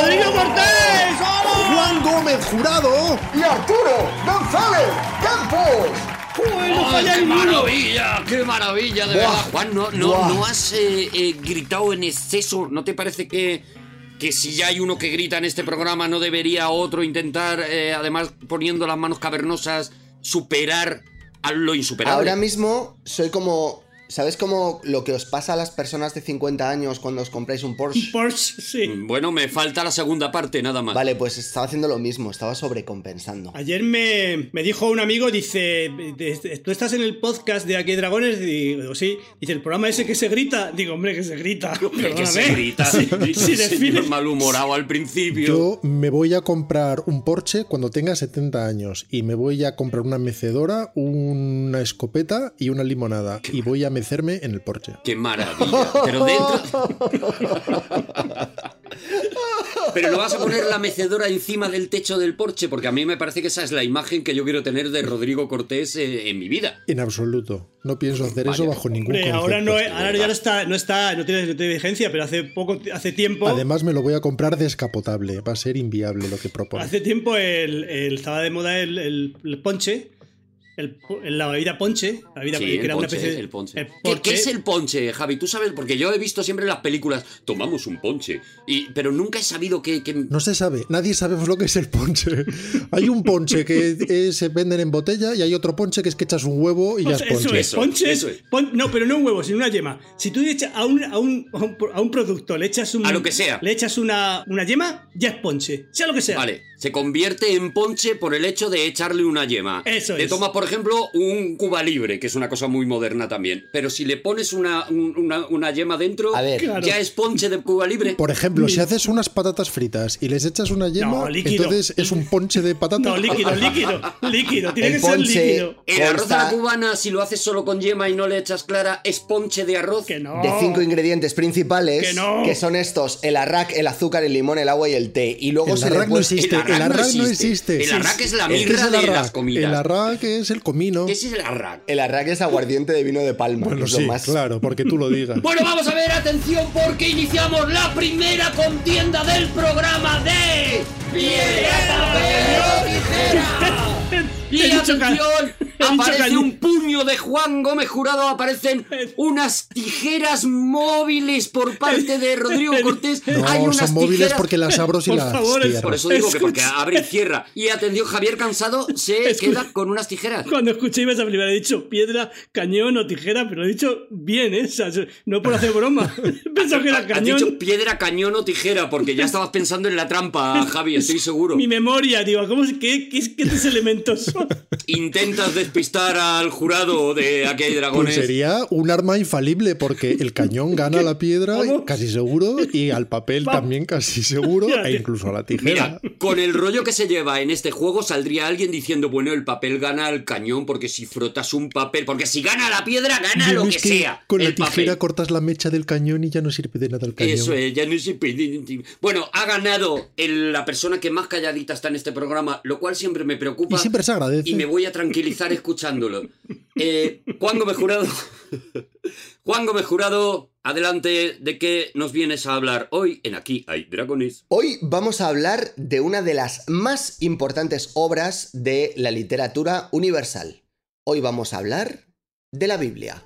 ¡Rodrigo Cortés! Juan Gómez Jurado y Arturo González Campos. ¡Uy, no ¡Ay, falla ¡Qué maravilla! ¡Qué maravilla! De Buah, verdad, Juan, ¿no, no, no has eh, eh, gritado en exceso? ¿No te parece que, que si ya hay uno que grita en este programa no debería otro intentar, eh, además poniendo las manos cavernosas, superar a lo insuperable? Ahora mismo soy como. ¿Sabes cómo lo que os pasa a las personas de 50 años cuando os compráis un Porsche? Porsche, sí. Bueno, me falta la segunda parte, nada más. Vale, pues estaba haciendo lo mismo, estaba sobrecompensando. Ayer me, me dijo un amigo, dice, ¿tú estás en el podcast de Aquí hay Dragones? Digo, sí. Dice, ¿el programa ese que se grita? Digo, hombre, que se grita. Hombre, que se grita. Sí, sí, señor malhumorado al principio. Yo me voy a comprar un Porsche cuando tenga 70 años y me voy a comprar una mecedora, una escopeta y una limonada y voy a mecerme en el Porsche. ¡Qué maravilla! Pero dentro. Pero no vas a poner la mecedora encima del techo del porche, porque a mí me parece que esa es la imagen que yo quiero tener de Rodrigo Cortés eh, en mi vida. En absoluto. No pienso hacer eso bajo ningún Hombre, concepto. ahora no, ahora ya no está, no está, no tiene, no tiene vigencia, pero hace poco, hace tiempo, Además me lo voy a comprar descapotable. Va a ser inviable lo que propone. hace tiempo el, el- estaba de moda el, el- el ponche, el, la bebida ponche, la bebida Sí, que el era una ponche, especie de- el ponche. el ¿Qué, ponche. qué es el ponche, Javi? Tú sabes, porque yo he visto siempre en las películas, tomamos un ponche, y, pero nunca he sabido que... que- No se sabe, nadie sabemos lo que es el ponche. Hay un ponche que se venden en botella y hay otro ponche que es que echas un huevo y ya es Eso ponche. es, Eso, ponche es- eso es. pon- no, pero no un huevo, sino una yema. Si tú le echas a un, a un, a un, a un producto, le echas un. A lo que sea. Le echas una, una yema, ya es ponche. Sea lo que sea. Vale, se convierte en ponche por el hecho de echarle una yema. Eso Le es. tomas, por ejemplo, un Cuba Libre, que es una cosa muy moderna también. Pero si le pones una, un- una, una yema dentro, A ver. Claro. ya es ponche de Cuba Libre. Por ejemplo, si haces unas patatas fritas y les echas una yema, No, entonces es un ponche de patata. No, líquido, líquido. Líquido. Tiene El que ser ponche- líquido. El arroz a la cubana, si lo haces solo con yema y no le echas clara, es ponche de arroz. Que no. De cinco ingredientes principales, Que no. son estos: el arrac, el azúcar, el limón, el agua y el té. Y luego El se le no existe. El arrac El no arrac no existe. existe. El arrac es la ¿Qué mirra el de las comidas. El arrac es el comino. ¿Qué es el arrac? El arrac es aguardiente de vino de palma. Bueno, es lo sí, más... claro, porque tú lo digas. Bueno, vamos a ver, atención, porque iniciamos la primera contienda del programa de Piedra, Papel o Tijera. Y atención, aparece un puño de Juan Gómez Jurado, aparecen unas tijeras móviles por parte de Rodrigo Cortés. No, Hay unas son móviles tijeras porque las abro y Por las favor, cierro. Por eso digo que porque abre y cierra. Y atención, Javier Cansado se Escucha. queda con unas tijeras. Cuando escuché esa primera he dicho piedra, cañón o tijera, pero he dicho bien, ¿eh? O sea, no por hacer broma. Pensaba que era Has cañón. dicho piedra, cañón o tijera, porque ya estabas pensando en la trampa, Javi, estoy seguro. Mi memoria, digo, ¿cómo, es- qué, qué, qué tres elementos son? Intentas despistar al jurado de Aquí hay Pues dragones. sería un arma infalible porque el cañón gana a la piedra Vamos. casi seguro y al papel Vamos. también casi seguro e incluso a la tijera. Mira, con el rollo que se lleva en este juego saldría alguien diciendo, bueno, el papel gana al cañón porque si frotas un papel, porque si gana la piedra, gana lo que, sea. Con la tijera papel. cortas la mecha del cañón y ya no sirve de nada el cañón. Eso es, ya no se puede. Bueno, ha ganado el- la persona que más calladita está en este programa, lo cual siempre me preocupa. Y siempre se agradece. y me voy a tranquilizar escuchándolo. Eh, Juan Gómez Jurado. Juan Gómez Jurado, adelante, ¿de qué nos vienes a hablar hoy en Aquí hay Dragones? Hoy vamos a hablar de una de las más importantes obras de la literatura universal. Hoy vamos a hablar de la Biblia.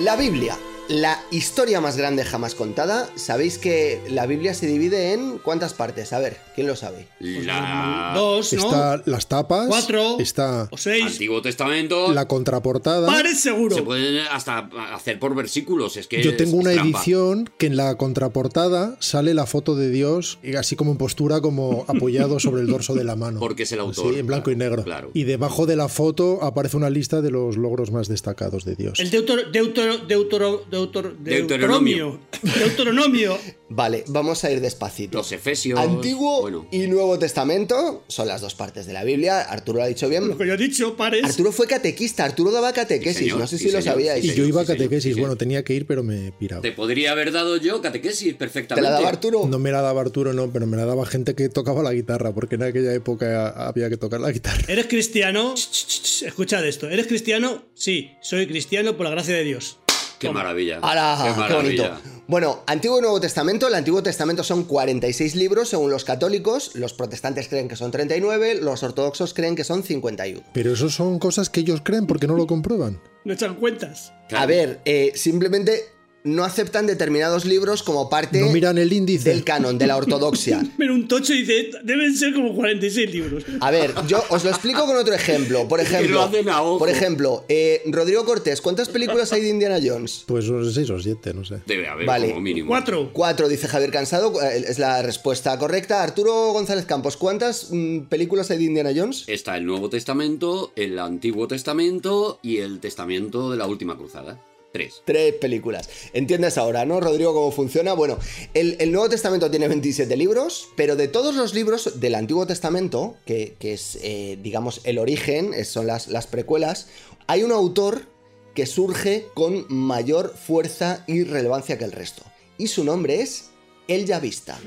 La Biblia, la historia más grande jamás contada. Sabéis que la Biblia se divide en cuántas partes. A ver, ¿quién lo sabe? La... Dos, ¿no? Está las tapas, Cuatro. está O seis. Antiguo Testamento. la contraportada. Pares seguro. Se pueden hasta hacer por versículos. Es que Yo tengo es una edición que en la contraportada sale la foto de Dios, y así como en postura, como apoyado sobre el dorso de la mano. Porque es el autor. Sí, en blanco y negro. Claro. Y debajo de la foto aparece una lista de los logros más destacados de Dios. El deutero, deutero, deutero, deutor- Deuteronomio. Deuteronomio. Vale, vamos a ir despacito. Los Efesios. Antiguo Bueno, y Nuevo Testamento son las dos partes de la Biblia. Arturo lo ha dicho bien. Lo que yo he dicho, pares. Arturo fue catequista, Arturo daba catequesis, Sí, señor, no sé sí, si lo sabíais. sí, Y yo iba a catequesis. Bueno, tenía que ir, pero me piraba. te podría haber dado yo catequesis ¿Te perfectamente. la daba Arturo? No me la daba Arturo, no, pero me la daba gente que tocaba la guitarra, porque en aquella época había que tocar la guitarra. ¿Eres cristiano? Ch, ch, ch, Escuchad esto. ¿Eres cristiano? Sí, soy cristiano por la gracia de Dios. Qué maravilla. Qué ¡Qué, maravilla. bonito! Bueno, Antiguo y Nuevo Testamento. El Antiguo Testamento son 46 libros según los católicos. Los protestantes creen que son 39. Los ortodoxos creen que son 51. Pero eso son cosas que ellos creen porque no lo comprueban. No echan cuentas. A ver, eh, simplemente no aceptan determinados libros como parte No miran el índice. del canon, de la ortodoxia. Mira, un tocho dice, deben ser como 46 libros. A ver, yo os lo explico con otro ejemplo. Por ejemplo, hacen a ojo. por ejemplo eh, Rodrigo Cortés, ¿cuántas películas hay de Indiana Jones? Pues unos seis o siete, no sé. Debe haber Vale. como mínimo. Cuatro. Cuatro, dice Javier Cansado, eh, es la respuesta correcta. Arturo González Campos, ¿cuántas mm, películas hay de Indiana Jones? Está el Nuevo Testamento, el Antiguo Testamento y el Testamento de la Última Cruzada. Tres. Películas. ¿Entiendes ahora, no, Rodrigo, cómo funciona? Bueno, el, el Nuevo Testamento tiene 27 libros, pero de todos los libros del Antiguo Testamento, que, que es, eh, digamos, el origen, son las, las precuelas, hay un autor que surge con mayor fuerza y relevancia que el resto. Y su nombre es El Yavista.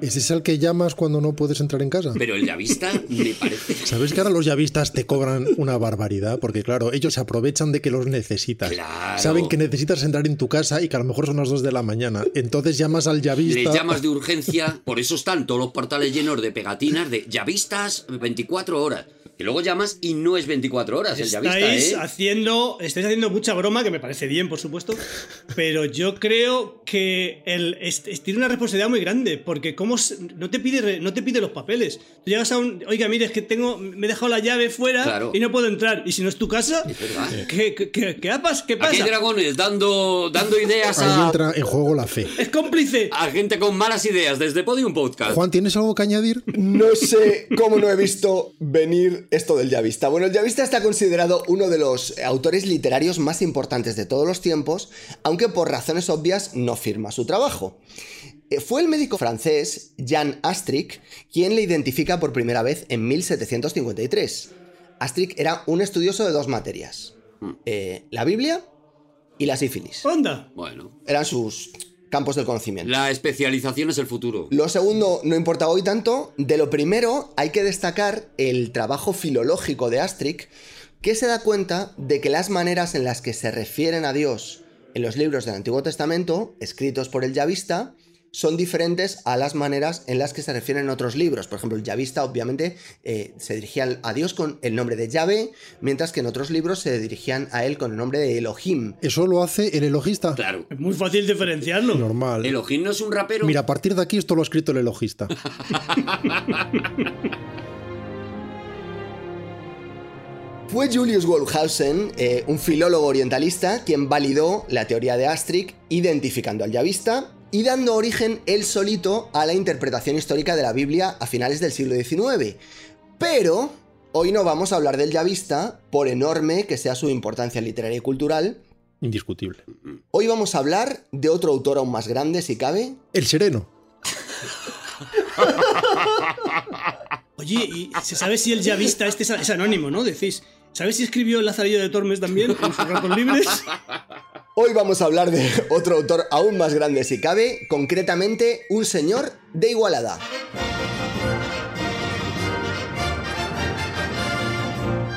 ¿Ese es el que llamas cuando no puedes entrar en casa? Pero el Yavista me parece. ¿Sabes que ahora los yavistas te cobran una barbaridad? Porque claro, ellos se aprovechan de que los necesitas. Claro. Saben que necesitas entrar en tu casa y que a lo mejor son las 2 de la mañana. Entonces llamas al Le yavista. llamas de urgencia, por eso están todos los portales llenos de pegatinas de Yavistas 24 horas. Que luego llamas y no es 24 horas el Estáis ¿eh? haciendo, estáis haciendo mucha broma, que me parece bien, por supuesto, pero yo creo que el, es- es- tiene una responsabilidad muy grande, porque cómo se- no te pide no te pide los papeles. Tú llegas a un, oiga, mire, es que tengo, me he dejado la llave fuera Claro. y no puedo entrar. Y si no es tu casa, Es. ¿qué, qué, qué- qué hapas- qué Aquí hay pasa? dragones dando, dando ideas Ahí a, entra en juego la fe. Es cómplice. a gente con malas ideas desde Podium Podcast. Juan, ¿tienes algo que añadir? No sé cómo no he visto venir esto del Yavista. Bueno, el Yavista está considerado uno de los autores literarios más importantes de todos los tiempos, aunque por razones obvias no firma su trabajo. Eh, Fue el médico francés Jan Astric quien le identifica por primera vez en 1753. Astric era un estudioso de dos materias, eh, la Biblia y la sífilis. Onda. Bueno, Eran sus campos del conocimiento. la especialización es el futuro. Lo segundo no importa hoy tanto. De lo primero hay que destacar el trabajo filológico de Astric, que se da cuenta de que las maneras en las que se refieren a Dios en los libros del Antiguo Testamento, escritos por el Yavista, son diferentes a las maneras en las que se refieren en otros libros. Por ejemplo, el Yavista obviamente eh, se dirigía a Dios con el nombre de Yahvé, mientras que en otros libros se dirigían a él con el nombre de Elohim. ¿Eso lo hace el elogista? Claro. Es muy fácil diferenciarlo. Normal. ¿Elohim no es un rapero? Mira, a partir de aquí esto lo ha escrito el elogista. Fue Julius Wellhausen, eh, un filólogo orientalista, quien validó la teoría de Astric, identificando al Yavista y dando origen él solito a la interpretación histórica de la Biblia a finales del siglo XIX. Pero hoy no vamos a hablar del Yavista, por enorme que sea su importancia literaria y cultural. Indiscutible. Hoy vamos a hablar de otro autor aún más grande, si cabe. El sereno. Oye, ¿y se sabe si el Yavista este es, anónimo, no? Decís. ¿Sabes si escribió el Lazarillo de Tormes también en sus ratos libres? Hoy vamos a hablar de otro autor aún más grande, si cabe, concretamente un señor de Igualada.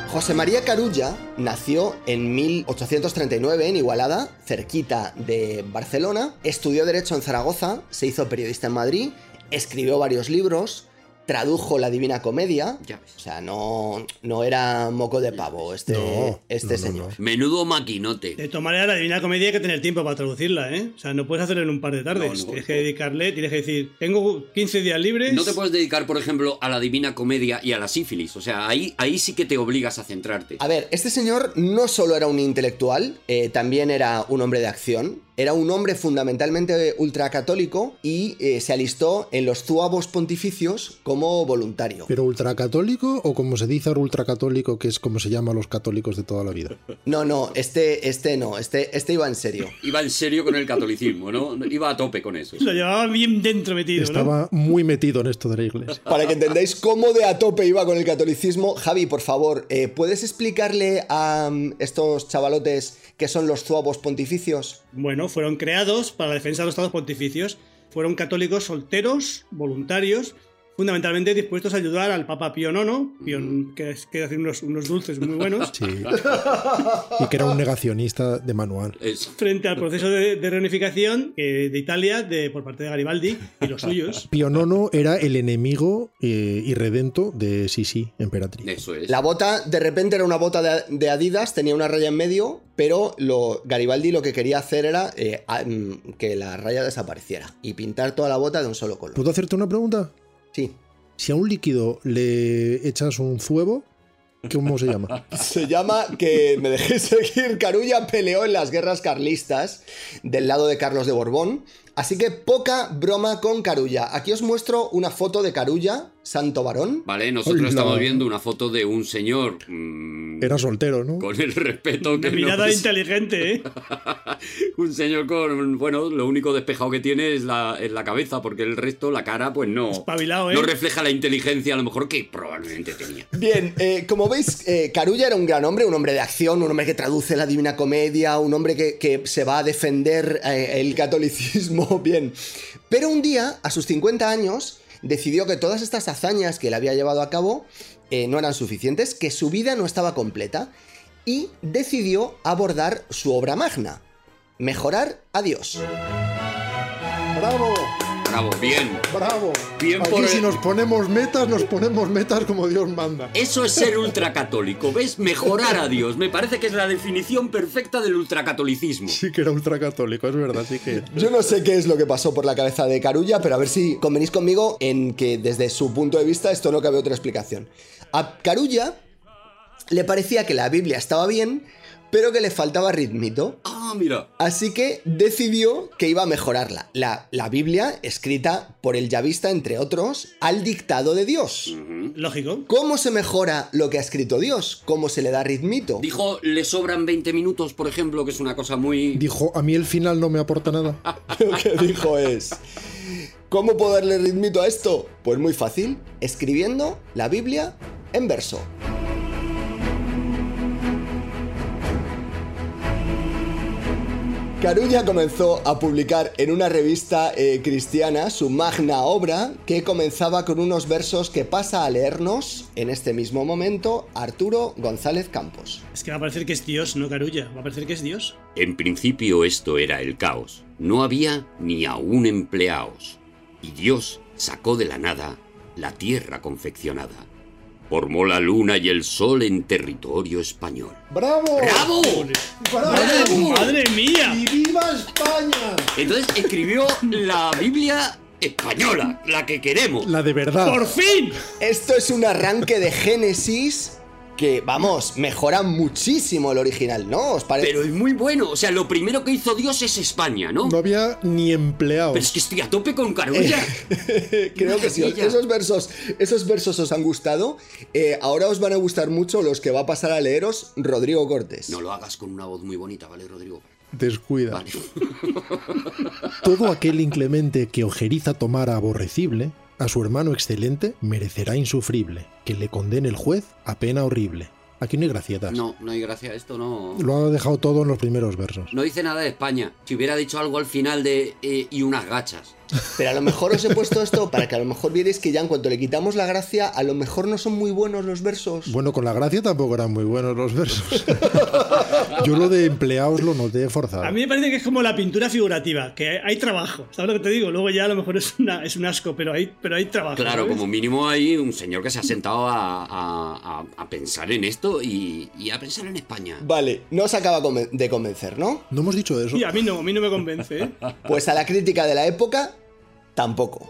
José María Carulla nació en 1839 en Igualada, cerquita de Barcelona, estudió Derecho en Zaragoza, se hizo periodista en Madrid, escribió varios libros, tradujo la Divina Comedia, Ya ves. o sea, no, no era moco de pavo este, No, este no, no, señor. Menudo maquinote. De todas maneras, la Divina Comedia hay que tener tiempo para traducirla, ¿eh? O sea, no puedes hacerlo en un par de tardes. No, no, tienes no. que dedicarle, tienes que decir, tengo 15 días libres. No te puedes dedicar, por ejemplo, a la Divina Comedia y a la sífilis. O sea, ahí, ahí sí que te obligas a centrarte. A ver, este señor no solo era un intelectual, eh, también era un hombre de acción. Era un hombre fundamentalmente ultracatólico y eh, se alistó en los zuavos pontificios como voluntario. ¿Pero ultracatólico o como se dice ahora ultracatólico, que es como se llama a los católicos de toda la vida? No, no, este, este no, este, este iba en serio. Iba en serio con el catolicismo, ¿no? Iba a tope con eso. Lo llevaba bien dentro metido, ¿no? Estaba muy metido en esto de la iglesia. Para que entendáis cómo de a tope iba con el catolicismo, Javi, por favor, eh, ¿puedes explicarle a mm, estos chavalotes qué son los zuavos pontificios? Bueno, fueron creados para la defensa de los estados pontificios. Fueron católicos solteros, voluntarios, fundamentalmente dispuestos a ayudar al Papa Pío IX, Pío, que, es- que hace unos, unos dulces muy buenos, Sí. Y que era un negacionista de manual. Es- frente al proceso de, de reunificación eh, de Italia de, por parte de Garibaldi y los suyos. Pío IX era el enemigo eh, irredento de Sisi, emperatriz. eso es. La bota, de repente era una bota de, de Adidas, tenía una raya en medio, pero lo, Garibaldi lo que quería hacer era eh, a- mm, que la raya desapareciera y pintar toda la bota de un solo color. ¿Puedo hacerte una pregunta? Sí. Si a un líquido le echas un fuego, ¿cómo se llama? Se llama que me dejé seguir. Carulla peleó en las guerras carlistas del lado de Carlos de Borbón. Así que poca broma con Carulla. Aquí os muestro una foto de Carulla, santo varón. Vale, nosotros Hola. estamos viendo una foto de un señor mm, Era soltero, ¿no? con el respeto que Una mirada nos- inteligente, ¿eh? un señor con bueno lo único despejado que tiene es la, es la cabeza porque el resto la cara pues no Espabilado, ¿eh? no refleja la inteligencia a lo mejor que probablemente tenía Bien, eh, como veis, eh, Carulla era un gran hombre, un hombre de acción, un hombre que traduce la Divina Comedia, un hombre que, que se va a defender eh, el catolicismo, bien. Pero un día, a sus 50 años, decidió que todas estas hazañas que él había llevado a cabo eh, no eran suficientes, que su vida no estaba completa, y decidió abordar su obra magna, mejorar a Dios. ¡Bravo! Bravo bien ¡Bravo! Bien Aquí por si el- nos ponemos metas, nos ponemos metas como Dios manda. eso es ser ultracatólico ves mejorar a Dios me parece que es la definición perfecta del ultracatolicismo Sí que era ultracatólico, es verdad, sí que... Yo no sé qué es lo que pasó por la cabeza de Carulla, pero a ver si convenís conmigo en que desde su punto de vista esto no cabe otra explicación. A Carulla le parecía que la Biblia estaba bien, pero que le faltaba ritmito. ah mira Así que decidió que iba a mejorarla. La, la Biblia, escrita por el llavista, entre otros, al dictado de Dios. Lógico. ¿Cómo se mejora lo que ha escrito Dios? ¿Cómo se le da ritmito? dijo le sobran 20 minutos por ejemplo que es una cosa muy Dijo, a mí el final no me aporta nada. Lo que dijo es, ¿cómo puedo darle ritmito a esto? Pues muy fácil, escribiendo la Biblia en verso. Carulla comenzó a publicar en una revista eh, cristiana su magna obra que comenzaba con unos versos que pasa a leernos en este mismo momento Arturo González Campos. Es que va a parecer que es Dios, no Carulla. Va a parecer que es Dios. En principio esto era el caos. No había ni aún empleados. Y Dios sacó de la nada la tierra confeccionada. Formó la luna y el sol en territorio español. ¡Bravo! ¡Bravo! ¡Madre, madre mía! ¡Y viva España! Entonces escribió la Biblia española, la que queremos. La de verdad. ¡Por fin! Esto es un arranque de Génesis que, vamos, mejora muchísimo el original, ¿no? ¿Os parece? Pero es muy bueno. O sea, lo primero que hizo Dios es España, ¿no? No había ni empleados. Pero es que estoy a tope con Carulla. Creo que sí. Esos versos, esos versos os han gustado. Eh, ahora os van a gustar mucho los que va a pasar a leeros Rodrigo Cortés. No lo hagas con una voz muy bonita, ¿vale, Rodrigo? Descuida. Vale. Todo aquel inclemente que ojeriza tomara aborrecible, a su hermano excelente merecerá insufrible, que le condene el juez a pena horrible. Aquí no hay gracietas. No, no hay gracia. Esto no. Lo ha dejado todo en los primeros versos. No dice nada de España. Si hubiera dicho algo al final de eh, y unas gachas. Pero a lo mejor os he puesto esto para que a lo mejor vierais que ya en cuanto le quitamos la gracia, a lo mejor no son muy buenos los versos. Bueno, con la gracia tampoco eran muy buenos los versos. Yo lo de empleados lo noté forzado. A mí me parece que es como la pintura figurativa, que hay trabajo. ¿Sabes lo que te digo? Luego ya a lo mejor es, una, es un asco, pero hay, pero hay trabajo. Claro, ¿sabes? como mínimo hay un señor que se ha sentado a, a- a- a pensar en esto y, y a pensar en España. Vale, no os acaba de convencer, ¿no? No hemos dicho eso. Sí, a mí no, a mí no me convence, ¿eh? Pues a la crítica de la época, tampoco.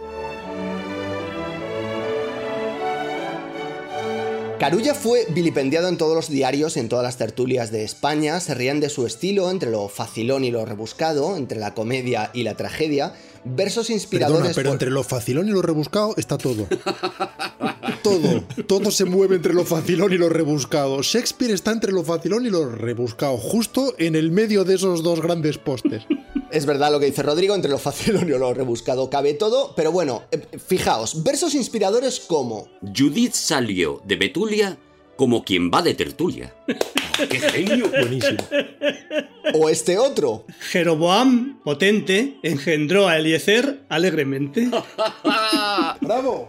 Carulla fue vilipendiado en todos los diarios y en todas las tertulias de España. Se rían de su estilo entre lo facilón y lo rebuscado, entre la comedia y la tragedia. Versos inspiradores. Perdona, pero por- entre lo facilón y lo rebuscado está todo. todo. Todo se mueve entre lo facilón y lo rebuscado. Shakespeare está entre lo facilón y lo rebuscado, justo en el medio de esos dos grandes postes. Es verdad lo que dice Rodrigo, entre lo facilón y lo rebuscado cabe todo. Pero bueno, eh, fijaos, versos inspiradores como. Judith salió de Betulia como quien va de tertulia. ¡Qué genio! Buenísimo. O este otro. Jeroboam, potente, engendró a Eliezer alegremente. ¡Bravo!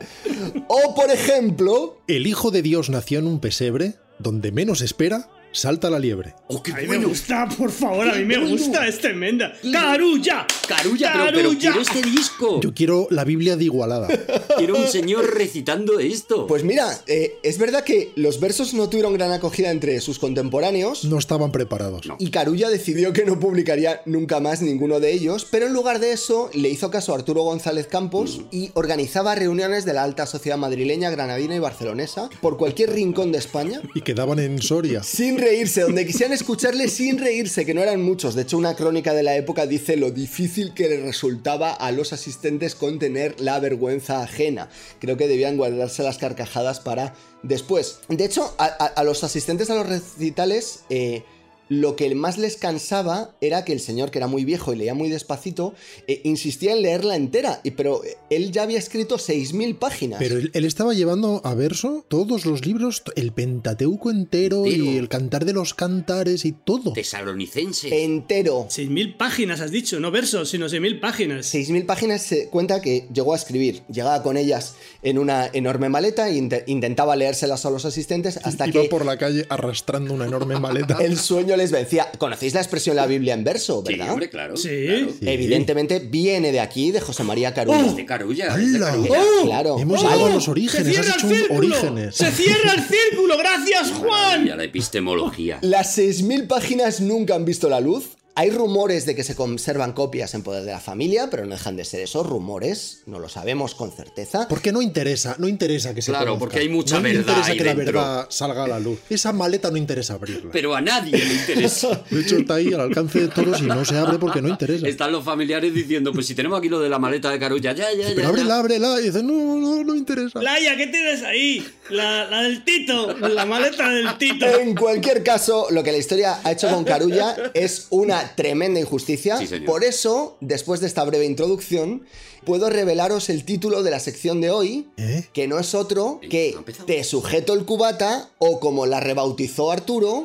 O por ejemplo. El Hijo de Dios nació en un pesebre, donde menos espera, salta la liebre. ¡Oh, qué A mí me gusta, por favor, a mí me bueno. gusta, es tremenda. ¡Carulla! Carulla, pero, pero ¡Carulla! quiero este disco. Yo quiero la Biblia de Igualada. Quiero un señor recitando esto. Pues mira, eh, es verdad que los versos no tuvieron gran acogida entre sus contemporáneos. No estaban preparados. No. Y Carulla decidió que no publicaría nunca más ninguno de ellos, pero en lugar de eso le hizo caso a Arturo González Campos y organizaba reuniones de la alta sociedad madrileña, granadina y barcelonesa por cualquier rincón de España. Y quedaban en Soria. Sin reírse, donde quisieran escucharle sin reírse, que no eran muchos. De hecho, una crónica de la época dice lo difícil que le resultaba a los asistentes contener la vergüenza ajena. Creo que debían guardarse las carcajadas para después. De hecho, a, los asistentes a los recitales, eh, lo que más les cansaba era que el señor, que era muy viejo y leía muy despacito, eh, insistía en leerla entera. Y, pero él ya había escrito 6.000 páginas. Pero él, él estaba llevando a verso todos los libros, el Pentateuco entero y el Cantar de los Cantares y todo. Tesalonicense. Entero. 6.000 páginas has dicho, no versos, sino 6.000 páginas. 6.000 páginas se cuenta que llegó a escribir. Llegaba con ellas en una enorme maleta e inte- intentaba leérselas a los asistentes hasta Iba que por la calle arrastrando una enorme maleta. el sueño les vencía. ¿Conocéis la expresión la Biblia en verso, Sí, verdad? hombre, claro. Sí. claro. Sí. Evidentemente viene de aquí, de José María Carulla. Es de Carulla. de ¡Hala! Carulla. Claro. Hemos llegado a los ¡Se orígenes, has cierra el círculo! orígenes. ¡Se cierra el círculo! ¡Gracias, Y Juan! a la epistemología. Las 6.000 páginas nunca han visto la luz. Hay rumores de que se conservan copias en poder de la familia, pero no dejan de ser esos rumores. No lo sabemos con certeza. Porque no interesa, no interesa que se Claro, conozca. porque hay mucha no verdad interesa ahí que la verdad salga a la luz. Esa maleta no interesa abrirla. Pero a nadie le interesa. De hecho, está ahí al alcance de todos y no se abre porque no interesa. Están los familiares diciendo, pues si tenemos aquí lo de la maleta de Carulla, ya, ya, ya. Pero ábrela, ábrela. Y dice, no, no, no interesa. Laia, ¿qué tienes ahí? La, la del Tito, la maleta del Tito. En cualquier caso, lo que la historia ha hecho con Carulla es una tremenda injusticia. Sí. Por eso, después de esta breve introducción, puedo revelaros el título de la sección de hoy, ¿Eh? que no es otro que. Te sujeto el cubata o como la rebautizó Arturo,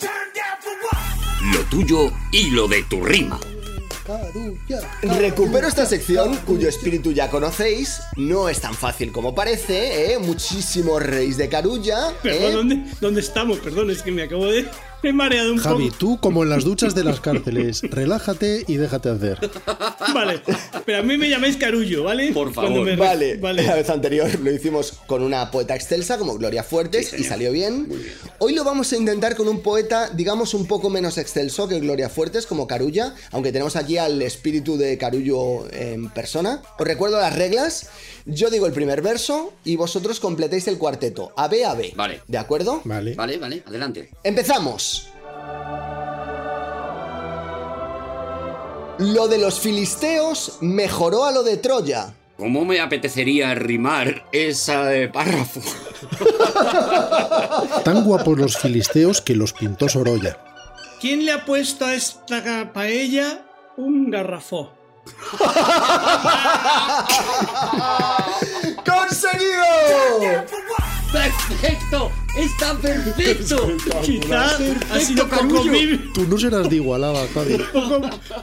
Lo tuyo y lo de tu rima. Recupero esta sección cuyo espíritu ya conocéis. No es tan fácil como parece, ¿eh? Muchísimos reis de Carulla. Perdón, ¿eh? ¿dónde, ¿dónde estamos? Perdón, es que me acabo de... Me he mareado un Javi, poco. tú como en las duchas de las cárceles, relájate y déjate hacer. Vale, pero a mí me llamáis Carullo, ¿vale? Por favor. me re- Vale, la Vale. vez anterior lo hicimos con una poeta excelsa como Gloria Fuertes Sí, y salió bien. Bien. Hoy lo vamos a intentar con un poeta, digamos, un poco menos excelso que Gloria Fuertes, como Carulla, aunque tenemos aquí al espíritu de Carullo en persona. Os recuerdo las reglas. Yo digo el primer verso y vosotros completéis el cuarteto. A B a B. Vale. ¿De acuerdo? Vale. Vale, vale, adelante. Empezamos. Lo de los filisteos mejoró a lo de Troya. ¿Cómo me apetecería rimar esa de párrafo? Tan guapos los filisteos que los pintó Sorolla. ¿Quién le ha puesto a esta paella un garrafó? ¡Conseguido! ¡Perfecto! ¡Está perfecto! Quizá ha sido poco, Carullo. bí- Tú no serás de Igualada, Javi. poco,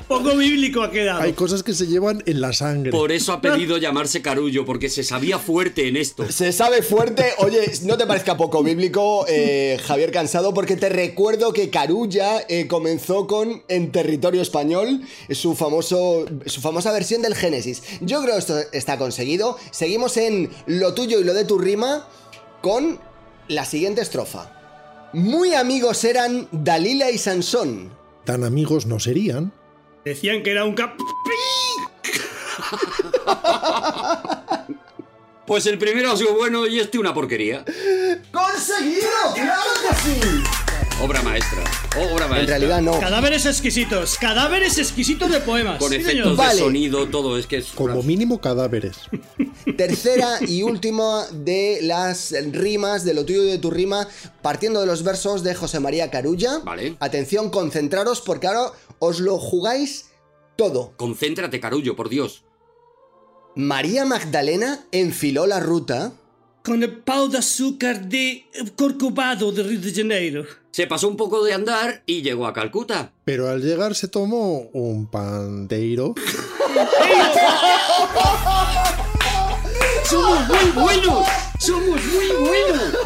poco bíblico ha quedado. Hay cosas que se llevan en la sangre. Por eso ha pedido llamarse Carullo, porque se sabía fuerte en esto. Se sabe fuerte. Oye, no te parezca poco bíblico, eh, Javier Cansado, porque te recuerdo que Carulla eh, comenzó con En territorio español, su, famoso, su famosa versión del Génesis. Yo creo que esto está conseguido. Seguimos en Lo tuyo y lo de tu rima con la siguiente estrofa. Muy amigos eran Dalila y Sansón. Tan amigos no serían. Decían que era un cap... Pues el primero ha sido bueno y este una porquería. ¡Conseguido! conseguido! ¡Claro que sí! Obra maestra. Obra maestra. En realidad no. Cadáveres exquisitos. Cadáveres exquisitos de poemas. Con Sí, efectos señor. de Vale. sonido, todo. Es que es. Como mínimo cadáveres. Tercera y última de las rimas, de lo tuyo y de tu rima, partiendo de los versos de José María Carulla. Vale. Atención, concentraros porque ahora os lo jugáis todo. Concéntrate, carullo, por Dios. María Magdalena enfiló la ruta. Con el pau de azúcar de Corcovado de Río de Janeiro. Se pasó un poco de andar y llegó a Calcuta. Pero al llegar se tomó un pandeiro. ¡Somos muy buenos! ¡Somos muy buenos!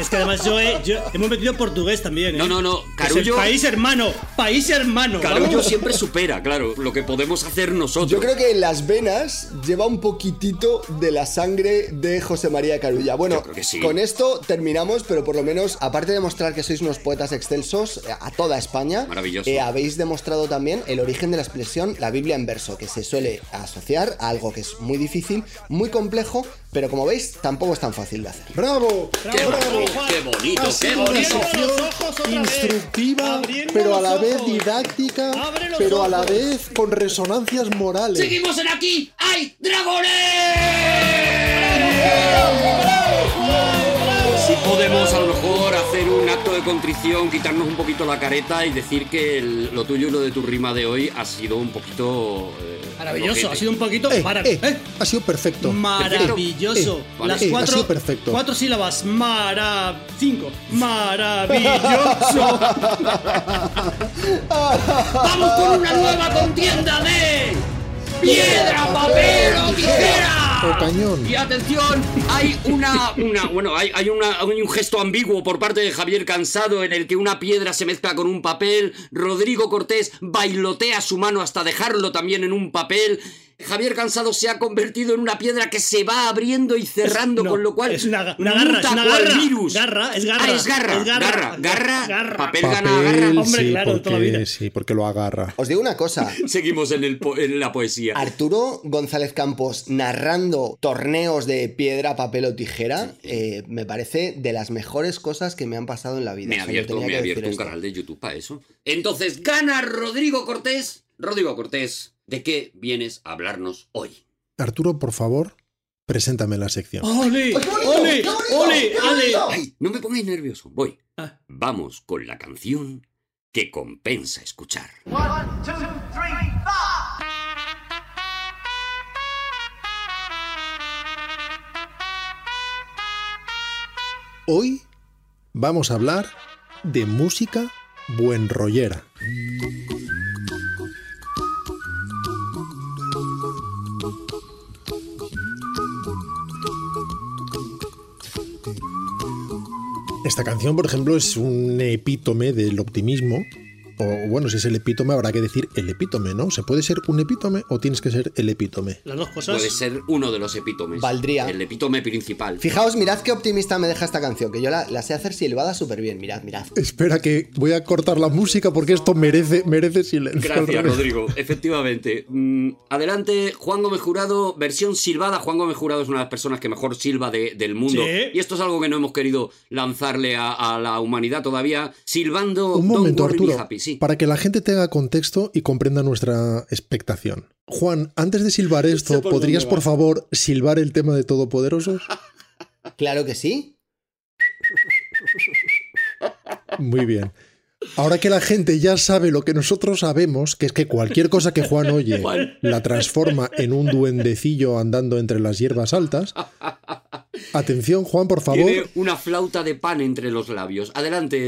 Es que además yo, he, yo hemos metido portugués también. ¿eh? No, no, no. Que es el Carullo. país hermano. País hermano. Carullo vamos. siempre supera, claro, lo que podemos hacer nosotros. Yo creo que en las venas lleva un poquitito de la sangre de José María Carulla. Bueno, Yo creo que sí. con esto terminamos, pero por lo menos, aparte de demostrar que sois unos poetas excelsos eh, a toda España, Maravilloso. eh, habéis demostrado también el origen de la expresión la Biblia en verso, que se suele asociar a algo que es muy difícil, muy complejo, pero como veis, tampoco es tan fácil de hacer. ¡Bravo! ¡Qué Bravo. ¡Qué bonito! Ha ¡Qué sido una bonito! sección los ojos otra vez. instructiva, pero a la vez didáctica, pero a la vez con resonancias morales. ¡Seguimos en aquí! ¡Hay dragones! Podemos a lo mejor hacer un acto de contrición, quitarnos un poquito la careta y decir que el- lo tuyo y lo de tu rima de hoy ha sido un poquito... eh, Maravilloso. Ha sido un poquito. Eh, mara- eh, ¿eh? Ha sido perfecto. Maravilloso. Eh, vale. Las Eh, ha cuatro, sido perfecto. cuatro sílabas. Mara... Cinco. Maravilloso. ¡Vamos con una nueva contienda de... ¡Piedra, papel o tijera! Cañón. Y atención, hay una, una bueno, hay, hay, una, hay un gesto ambiguo por parte de Javier Cansado en el que una piedra se mezcla con un papel, Rodrigo Cortés bailotea su mano hasta dejarlo también en un papel. Javier Cansado se ha convertido en una piedra que se va abriendo y cerrando, No, con lo cual es una, una garra, muta es una garra. virus. Garra, es garra. Ah, es garra, es garra, garra, garra. papel, Papel, gana garra. Hombre, sí, claro, toda la vida. porque, sí, porque lo agarra. Os digo una cosa. Seguimos en, el po- en la poesía. Arturo González Campos narrando torneos de piedra, papel o tijera eh, me parece de las mejores cosas que me han pasado en la vida. Me ha abierto, me un esto. canal de YouTube para eso. Entonces, gana Rodrigo Cortés. Rodrigo Cortés, ¿de qué vienes a hablarnos hoy? Arturo, por favor, preséntame la sección. ¡Ole! ¡Ole! ¡Ole! ¡Qué ¡Ale! no me pongáis nervioso. Voy. Ah. Vamos con la canción que compensa escuchar. One, two, three, four. Hoy vamos a hablar de música buen Esta canción, por ejemplo, es un epítome del optimismo. O bueno, si es el epítome, habrá que decir el epítome, ¿no? ¿Se puede ser un epítome o tienes que ser el epítome? Las dos cosas. Puede ser uno de los epítomes. Valdría. El epítome principal. Fijaos, mirad qué optimista me deja esta canción, que yo la, la sé hacer silbada súper bien. Mirad, mirad. Espera que voy a cortar la música porque esto merece, merece silencio. Gracias. Rodrigo. Efectivamente. Mm, adelante, Juan Gómez Jurado, versión silbada. Juan Gómez Jurado es una de las personas que mejor silba de- del mundo. Sí. Y esto es algo que no hemos querido lanzarle a, a la humanidad todavía. Silbando Un Don't momento, Arturo, Happy. Sí. para que la gente tenga contexto y comprenda nuestra expectación. Juan, antes de silbar esto, por ¿podrías por favor silbar el tema de Todopoderosos? Claro que sí. Muy bien. Ahora que la gente ya sabe lo que nosotros sabemos, que es que cualquier cosa que Juan oye Juan. la transforma en un duendecillo andando entre las hierbas altas. Atención, Juan, por favor, Tiene una flauta de pan entre los labios. Adelante,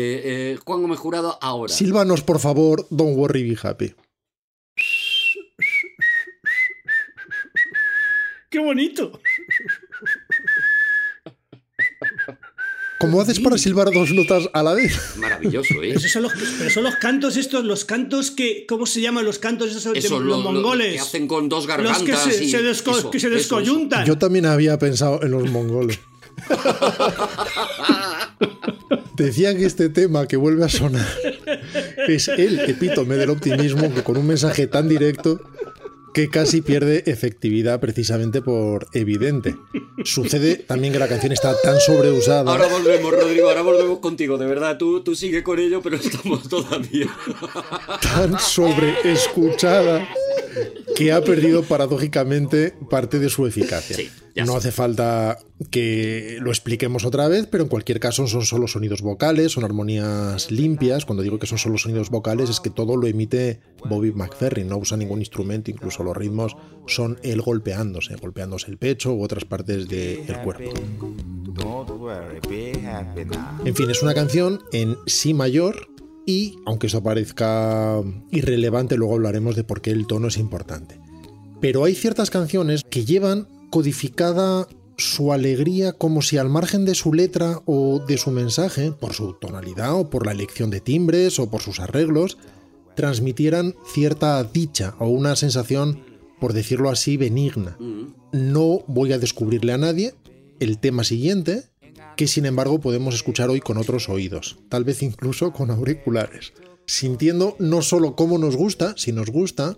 eh, Juan Gómez Jurado, ahora. sílvanos por favor, Don't Worry Be Happy. ¡Qué bonito! ¿Cómo haces para silbar dos notas a la vez? Maravilloso, ¿eh? Esos son los, pero son los cantos estos, los cantos que. ¿Cómo se llaman los cantos esos de Eso, los lo- lo- mongoles? que hacen con dos los gargantas. que se, y- se desco- eso, que se eso, eso. descoyuntan. Yo también había pensado en los mongoles. Decía que este tema que vuelve a sonar es el epítome del optimismo que con un mensaje tan directo que casi pierde efectividad precisamente por evidente. Sucede también que la canción está tan sobreusada. Ahora volvemos, Rodrigo, ahora volvemos contigo, de verdad, tú, tú sigue con ello, pero estamos todavía. tan sobreescuchada que ha perdido paradójicamente parte de su eficacia. Sí, ya no sé. hace falta que lo expliquemos otra vez, pero en cualquier caso son solo sonidos vocales, son armonías limpias. Cuando digo que son solo sonidos vocales es que todo lo emite Bobby McFerrin, no usa ningún instrumento, incluso los ritmos son él golpeándose, golpeándose el pecho u otras partes del cuerpo. En fin, es una canción en si mayor y, aunque eso parezca irrelevante, luego hablaremos de por qué el tono es importante. Pero hay ciertas canciones que llevan codificada su alegría como si al margen de su letra o de su mensaje, por su tonalidad o por la elección de timbres o por sus arreglos, transmitieran cierta dicha o una sensación, por decirlo así, benigna. No voy a descubrirle a nadie el tema siguiente, que sin embargo podemos escuchar hoy con otros oídos, tal vez incluso con auriculares, sintiendo no solo cómo nos gusta, si nos gusta,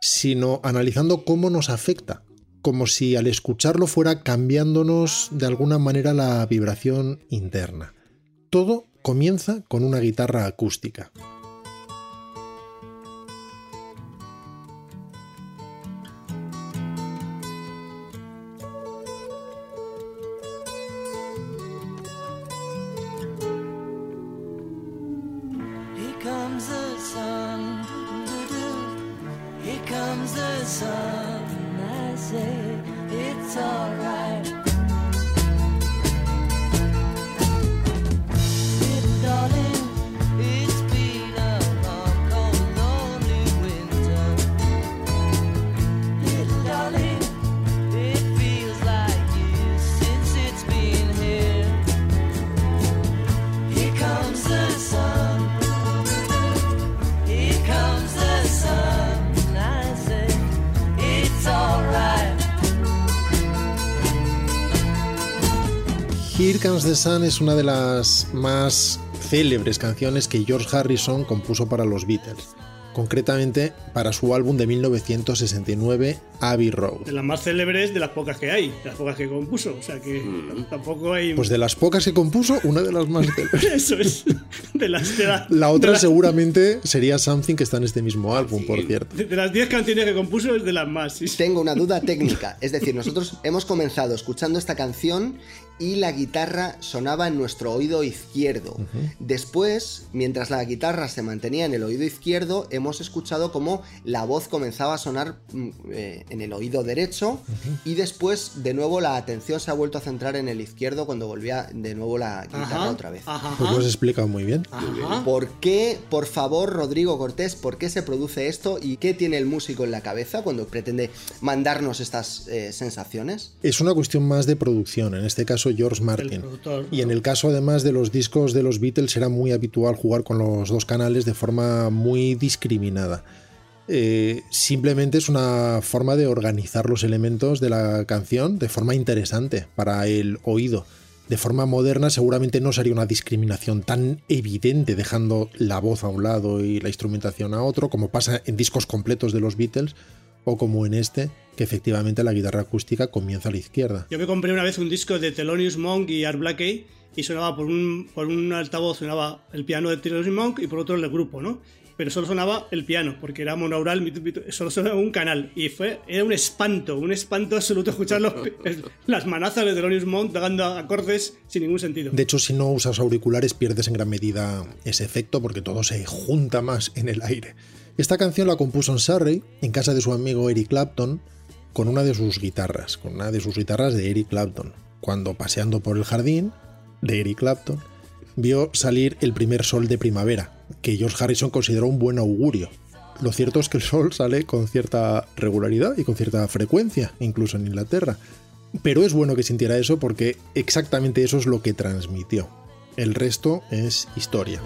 sino analizando cómo nos afecta, como si al escucharlo fuera cambiándonos de alguna manera la vibración interna. Todo comienza con una guitarra acústica. Comes the Sun es una de las más célebres canciones que George Harrison compuso para los Beatles, concretamente para su álbum de 1969, Abbey Road. De las más célebres, de las pocas que hay, de las pocas que compuso. O sea que tampoco hay. Pues de las pocas que compuso, una de las más célebres. Eso es. De las. De la- La otra de la- seguramente sería Something que está en este mismo álbum, por cierto. De, de las 10 canciones que compuso es de las más. sí. Tengo una duda técnica. Es decir, nosotros hemos comenzado escuchando esta canción y la guitarra sonaba en nuestro oído izquierdo. Después, mientras la guitarra se mantenía en el oído izquierdo, hemos escuchado cómo la voz comenzaba a sonar mm, eh, en el oído derecho y después de nuevo la atención se ha vuelto a centrar en el izquierdo cuando volvía de nuevo la guitarra Ajá, otra vez. Ajá. Pues lo has explicado muy bien. ajá. ¿Por qué, por favor, Rodrigo Cortés, por qué se produce esto y qué tiene el músico en la cabeza cuando pretende mandarnos estas eh, sensaciones? Es una cuestión más de producción, en este caso George Martin. y en el caso además de los discos de los Beatles era muy habitual jugar con los dos canales de forma muy discriminada. Eh, simplemente es una forma de organizar los elementos de la canción de forma interesante para el oído. De forma moderna seguramente no sería una discriminación tan evidente dejando la voz a un lado y la instrumentación a otro, como pasa en discos completos de los Beatles, o como en este, que efectivamente la guitarra acústica comienza a la izquierda. Yo me compré una vez un disco de Thelonious Monk y Art Blakey y sonaba por un, por un altavoz, sonaba el piano de Thelonious Monk y por otro el grupo, ¿no? Pero solo sonaba el piano, porque era monaural, solo sonaba un canal. Y fue, era un espanto, un espanto absoluto escuchar los- las manazas de Thelonious Monk dando acordes sin ningún sentido. De hecho, si no usas auriculares pierdes en gran medida ese efecto porque todo se junta más en el aire. Esta canción la compuso en Surrey, en casa de su amigo Eric Clapton, con una de sus guitarras, con una de sus guitarras de Eric Clapton. Cuando paseando por el jardín de Eric Clapton, vio salir el primer sol de primavera, que George Harrison consideró un buen augurio. Lo cierto es que el sol sale con cierta regularidad y con cierta frecuencia, incluso en Inglaterra. Pero es bueno que sintiera eso porque exactamente eso es lo que transmitió. El resto es historia.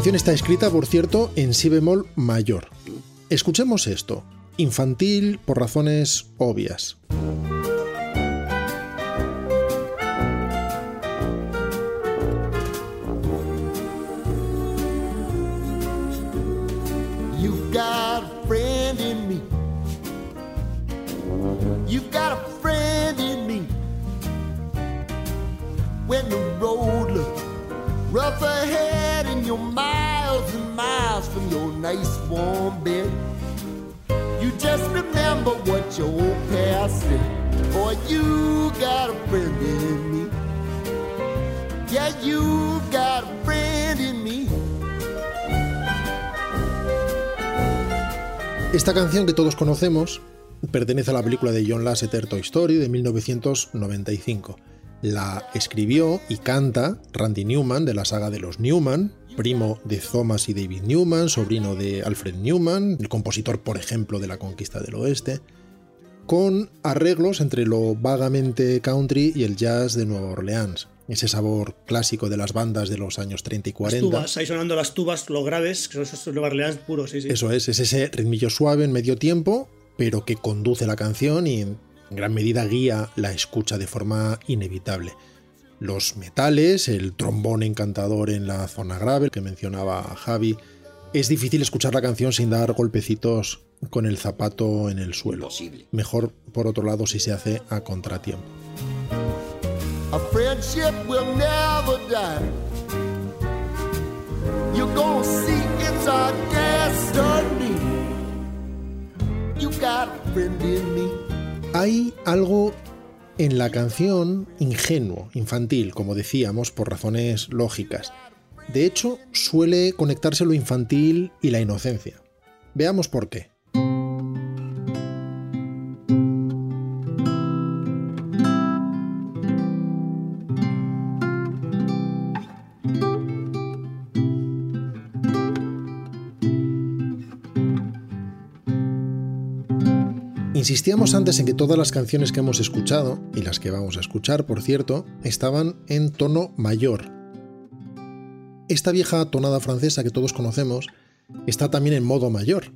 Canción está escrita, por cierto, en si bemol mayor. Escuchemos esto. Infantil por razones obvias. You've got friend in me. You've got a friend in me. When the road looks rough ahead nice warm bed, you just remember what. Yeah, got a friend in me. Esta canción que todos conocemos pertenece a la película de John Lasseter Toy Story de 1995. La escribió y canta Randy Newman de la saga de los Newman, primo de Thomas y David Newman, sobrino de Alfred Newman, el compositor, por ejemplo, de La Conquista del Oeste, con arreglos entre lo vagamente country y el jazz de Nueva Orleans. Ese sabor clásico de las bandas de los años 30 y Las 40. tubas, ahí sonando las tubas, los graves, que son esos Nueva Orleans puros, sí, sí. Eso es, es ese ritmillo suave en medio tiempo, pero que conduce la canción y en gran medida guía la escucha de forma inevitable. Los metales, el trombón encantador en la zona grave que mencionaba Javi, es difícil escuchar la canción sin dar golpecitos con el zapato en el suelo. Imposible. Mejor, por otro lado, si se hace a contratiempo. A friendship will never die. You're gonna see it's our destiny. You got a friend in me. Hay algo en la canción ingenuo, infantil, como decíamos, por razones lógicas. De hecho, suele conectarse lo infantil y la inocencia. Veamos por qué. Insistíamos antes en que todas las canciones que hemos escuchado, y las que vamos a escuchar, por cierto, estaban en tono mayor. Esta vieja tonada francesa que todos conocemos está también en modo mayor.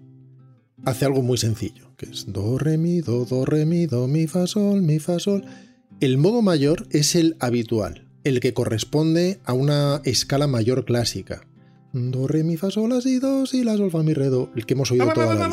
Hace algo muy sencillo, que es do, re, mi, do, do, re, mi, do, mi, fa, sol, mi, fa, sol. El modo mayor es el habitual, el que corresponde a una escala mayor clásica. Do, re, mi, fa, sol, la, si, do, si, la, sol, fa, mi, re, do, el que hemos oído toda la vida.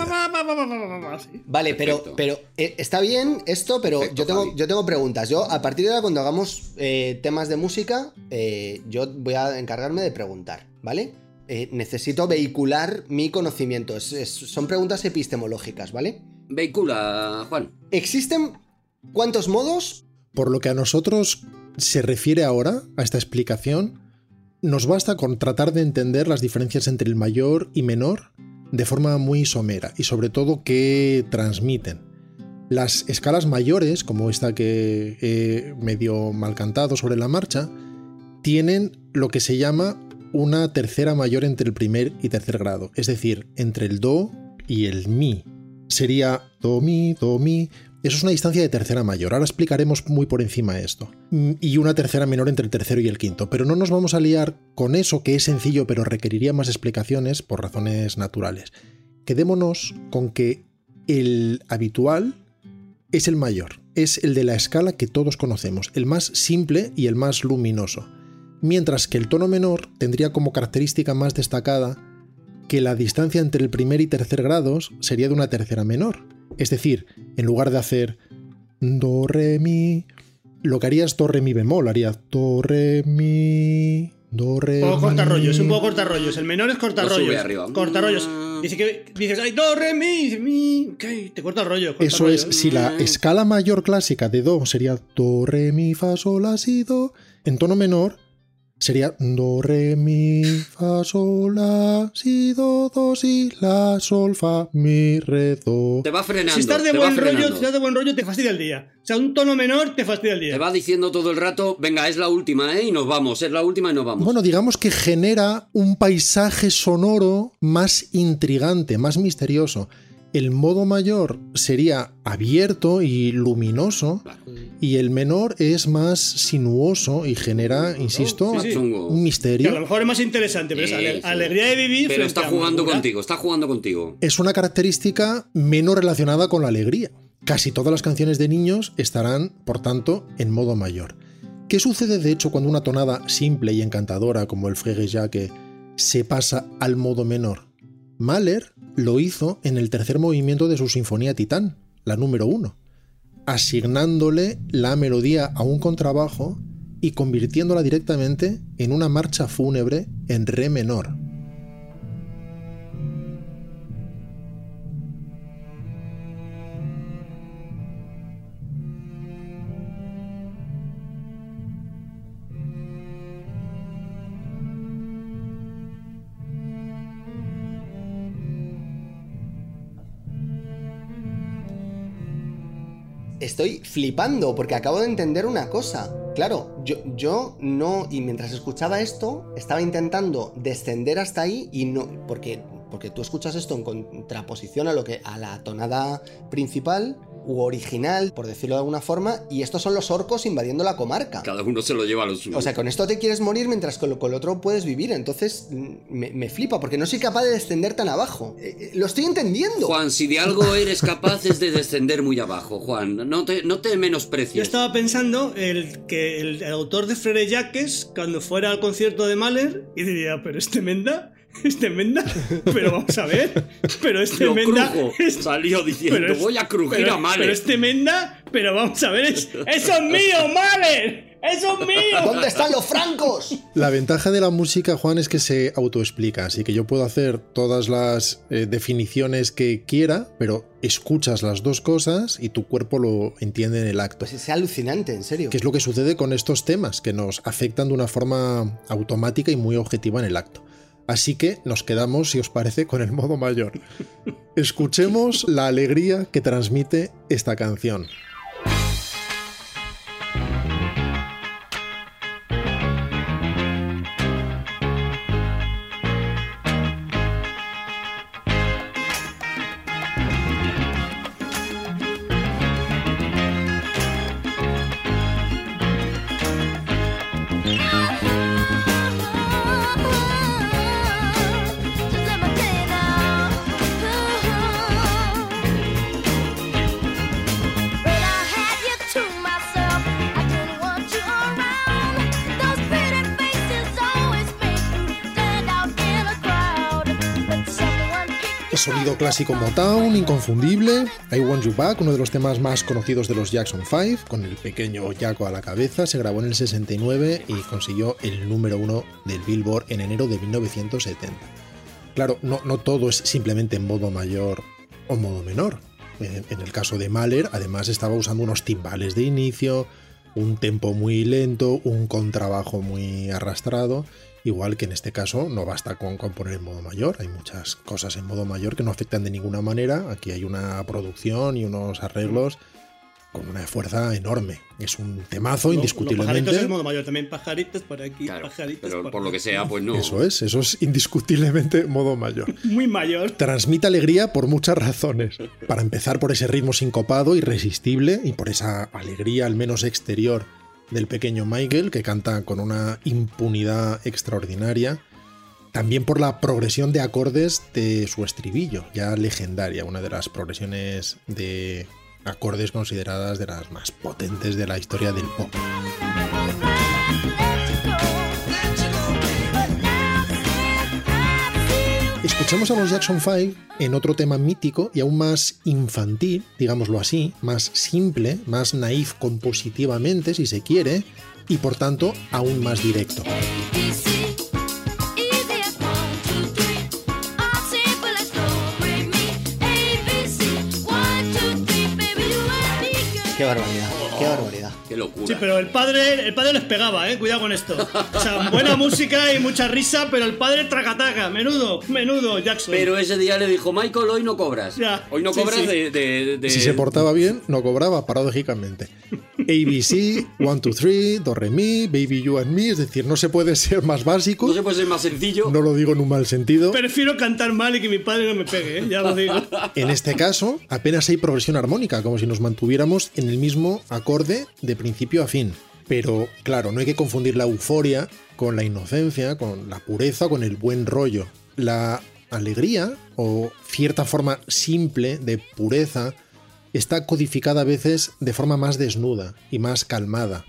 Vale, pero, pero eh, está bien esto, pero Perfecto, yo, tengo, Javi. yo tengo preguntas. Yo, a partir de ahora, cuando hagamos eh, temas de música, eh, yo voy a encargarme de preguntar, ¿vale? Eh, necesito vehicular mi conocimiento. Es- es- son preguntas epistemológicas, ¿vale? Vehicula, Juan. ¿Existen cuántos modos? Por lo que a nosotros se refiere ahora, a esta explicación, nos basta con tratar de entender las diferencias entre el mayor y menor de forma muy somera y sobre todo qué transmiten. Las escalas mayores, como esta que he medio mal cantado sobre la marcha, tienen lo que se llama una tercera mayor entre el primer y tercer grado, es decir, entre el do y el mi. Sería do, mi, do, mi. Eso es una distancia de tercera mayor. Ahora explicaremos muy por encima esto. Mm, Y una tercera menor entre el tercero y el quinto. Pero no nos vamos a liar con eso que es sencillo pero requeriría más explicaciones por razones naturales. Quedémonos con que el habitual es el mayor. Es el de la escala que todos conocemos, el más simple y el más luminoso. Mientras que el tono menor tendría como característica más destacada que la distancia entre el primer y tercer grados sería de una tercera menor. Es decir, en lugar de hacer do, re, mi, lo que haría es do, re, mi bemol, haría do, re, mi, do, re, Un poco mi. cortarrollos, un poco cortarrollos. El menor es Lo cortarrollos. Cortarrollos. Dice que dices, ay, do, re, mi, dice, mi. ok, te corta el rollo. corta Eso es, si la escala mayor clásica de Do sería Do, Re, Mi, Fa, Sol, La, Si, Do, en tono menor sería Do, Re, Mi, Fa, Sol, La, Si, Do, Do, Si, La, Sol, Fa, Mi, Re, Do. Te va frenando. Si estás de te va buen rollo, si estás de buen rollo, te fastidia el día. O sea, un tono menor te fastidia el día. Te va diciendo todo el rato, venga, es la última, ¿eh? Y nos vamos, es la última y nos vamos. Bueno, digamos que genera un paisaje sonoro más intrigante, más misterioso. El modo mayor sería abierto y luminoso y el menor es más sinuoso y genera, insisto, sí, sí. un Que a lo misterio. mejor es más interesante, pero es alegría de vivir. Pero está jugando contigo, está jugando contigo. Es una característica menos relacionada con la alegría. Casi todas las canciones de niños estarán, por tanto, en modo mayor. ¿Qué sucede de hecho cuando una tonada simple y encantadora como el Frege Jacques se pasa al modo menor? Mahler lo hizo en el tercer movimiento de su Sinfonía Titán, la número uno, asignándole la melodía a un contrabajo y convirtiéndola directamente en una marcha fúnebre en re menor. Estoy flipando porque acabo de entender una cosa. Claro, yo, yo no, y mientras escuchaba esto, estaba intentando descender hasta ahí y no, porque, porque tú escuchas esto en contraposición a lo que a la tonada principal u original, por decirlo de alguna forma, y estos son los orcos invadiendo la comarca. Cada uno se lo lleva a lo suyo. O sea, con esto te quieres morir mientras con lo, con lo otro puedes vivir. Entonces mm, me, me flipa porque no soy capaz de descender tan abajo. Eh, eh, lo estoy entendiendo. Juan, si de algo eres capaz es de descender muy abajo, Juan. No te, no te Yo menosprecies. estaba pensando el, que el, el autor de Frere Jacques, cuando fuera al concierto de Mahler, y diría, pero este Menda, este Menda, pero vamos a ver, pero este Lo Menda... crujo. es- Salió diciendo, pero es- voy a crujir pero- a Mahler. Pero este Menda, pero vamos a ver, es, ¡eso es mío, Mahler! ¡Eso es mío! ¿Dónde están los francos? La ventaja de la música, Juan, es que se autoexplica, así que yo puedo hacer todas las eh, definiciones que quiera, pero escuchas las dos cosas y tu cuerpo lo entiende en el acto. Pues es alucinante, en serio. Que es lo que sucede con estos temas, que nos afectan de una forma automática y muy objetiva en el acto. Así que nos quedamos, si os parece, con el modo mayor. Escuchemos la alegría que transmite esta canción. Sonido clásico Motown, inconfundible. I Want You Back, uno de los temas más conocidos de los Jackson 5, con el pequeño Jaco a la cabeza, se grabó en el 69 y consiguió el número uno del Billboard en enero de 1970. Claro, no, todo es simplemente en modo mayor o modo menor. En, en el caso de Mahler, además estaba usando unos timbales de inicio, un tempo muy lento, un contrabajo muy arrastrado. Igual que en este caso no basta con componer en modo mayor, hay muchas cosas en modo mayor que no afectan de ninguna manera. Aquí hay una producción y unos arreglos con una fuerza enorme. Es un temazo, No, indiscutiblemente. Los pajaritos es modo mayor, también pajaritos por aquí, Claro, pajaritos pero por por lo que sea, pues no. Eso es, eso es indiscutiblemente modo mayor. Muy mayor. Transmite alegría por muchas razones. Para empezar por ese ritmo sincopado, irresistible, y por esa alegría al menos exterior del pequeño Michael, que canta con una impunidad extraordinaria. También por la progresión de acordes de su estribillo, ya legendaria, una de las progresiones de acordes consideradas de las más potentes de la historia del pop. Escuchamos a los Jackson 5 en otro tema mítico y aún más infantil, digámoslo así, más simple, más naif compositivamente, si se quiere, y por tanto aún más directo. Qué barbaridad, qué locura. Sí, pero el padre, el padre les pegaba, eh. Cuidado con esto. O sea, buena música y mucha risa, pero el padre tracataca. Menudo, menudo, Jackson. Pero ese día le dijo, Michael, hoy no cobras. Ya, Hoy no sí, cobras sí. de, de- de- Si se portaba bien, no cobraba, paradójicamente. ABC, 1, 2, 3, Do, Re, Mi, Baby You and Me, es decir, no se puede ser más básico. No se puede ser más sencillo. No lo digo en un mal sentido. Prefiero cantar mal y que mi padre no me pegue, eh. Ya lo digo. En este caso, apenas hay progresión armónica, como si nos mantuviéramos en el mismo acorde de principio a fin. Pero claro, no hay que confundir la euforia con la inocencia, con la pureza, con el buen rollo. La alegría o cierta forma simple de pureza está codificada a veces de forma más desnuda y más calmada,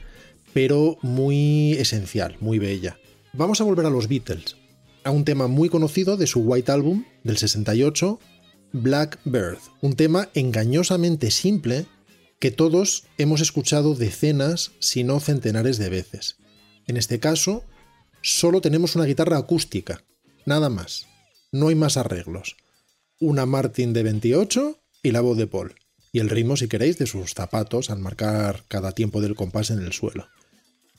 pero muy esencial, muy bella. Vamos a volver a los Beatles, a un tema muy conocido de su White Album del 68, Blackbird, un tema engañosamente simple que todos hemos escuchado decenas, si no centenares de veces. En este caso, solo tenemos una guitarra acústica, nada más. No hay más arreglos. Una Martin de 28 y la voz de Paul. Y el ritmo, si queréis, de sus zapatos al marcar cada tiempo del compás en el suelo.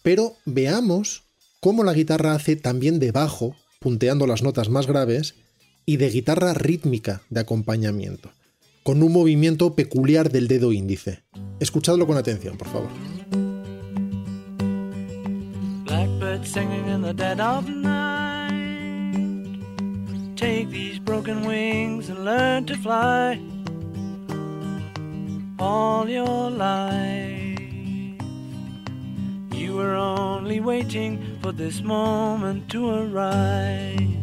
Pero veamos cómo la guitarra hace también de bajo, punteando las notas más graves, y de guitarra rítmica de acompañamiento, con un movimiento peculiar del dedo índice. Escuchadlo con atención, por favor. Blackbird singing in the dead of night. Take these broken wings and learn to fly. All your life, you were only waiting for this moment to arise.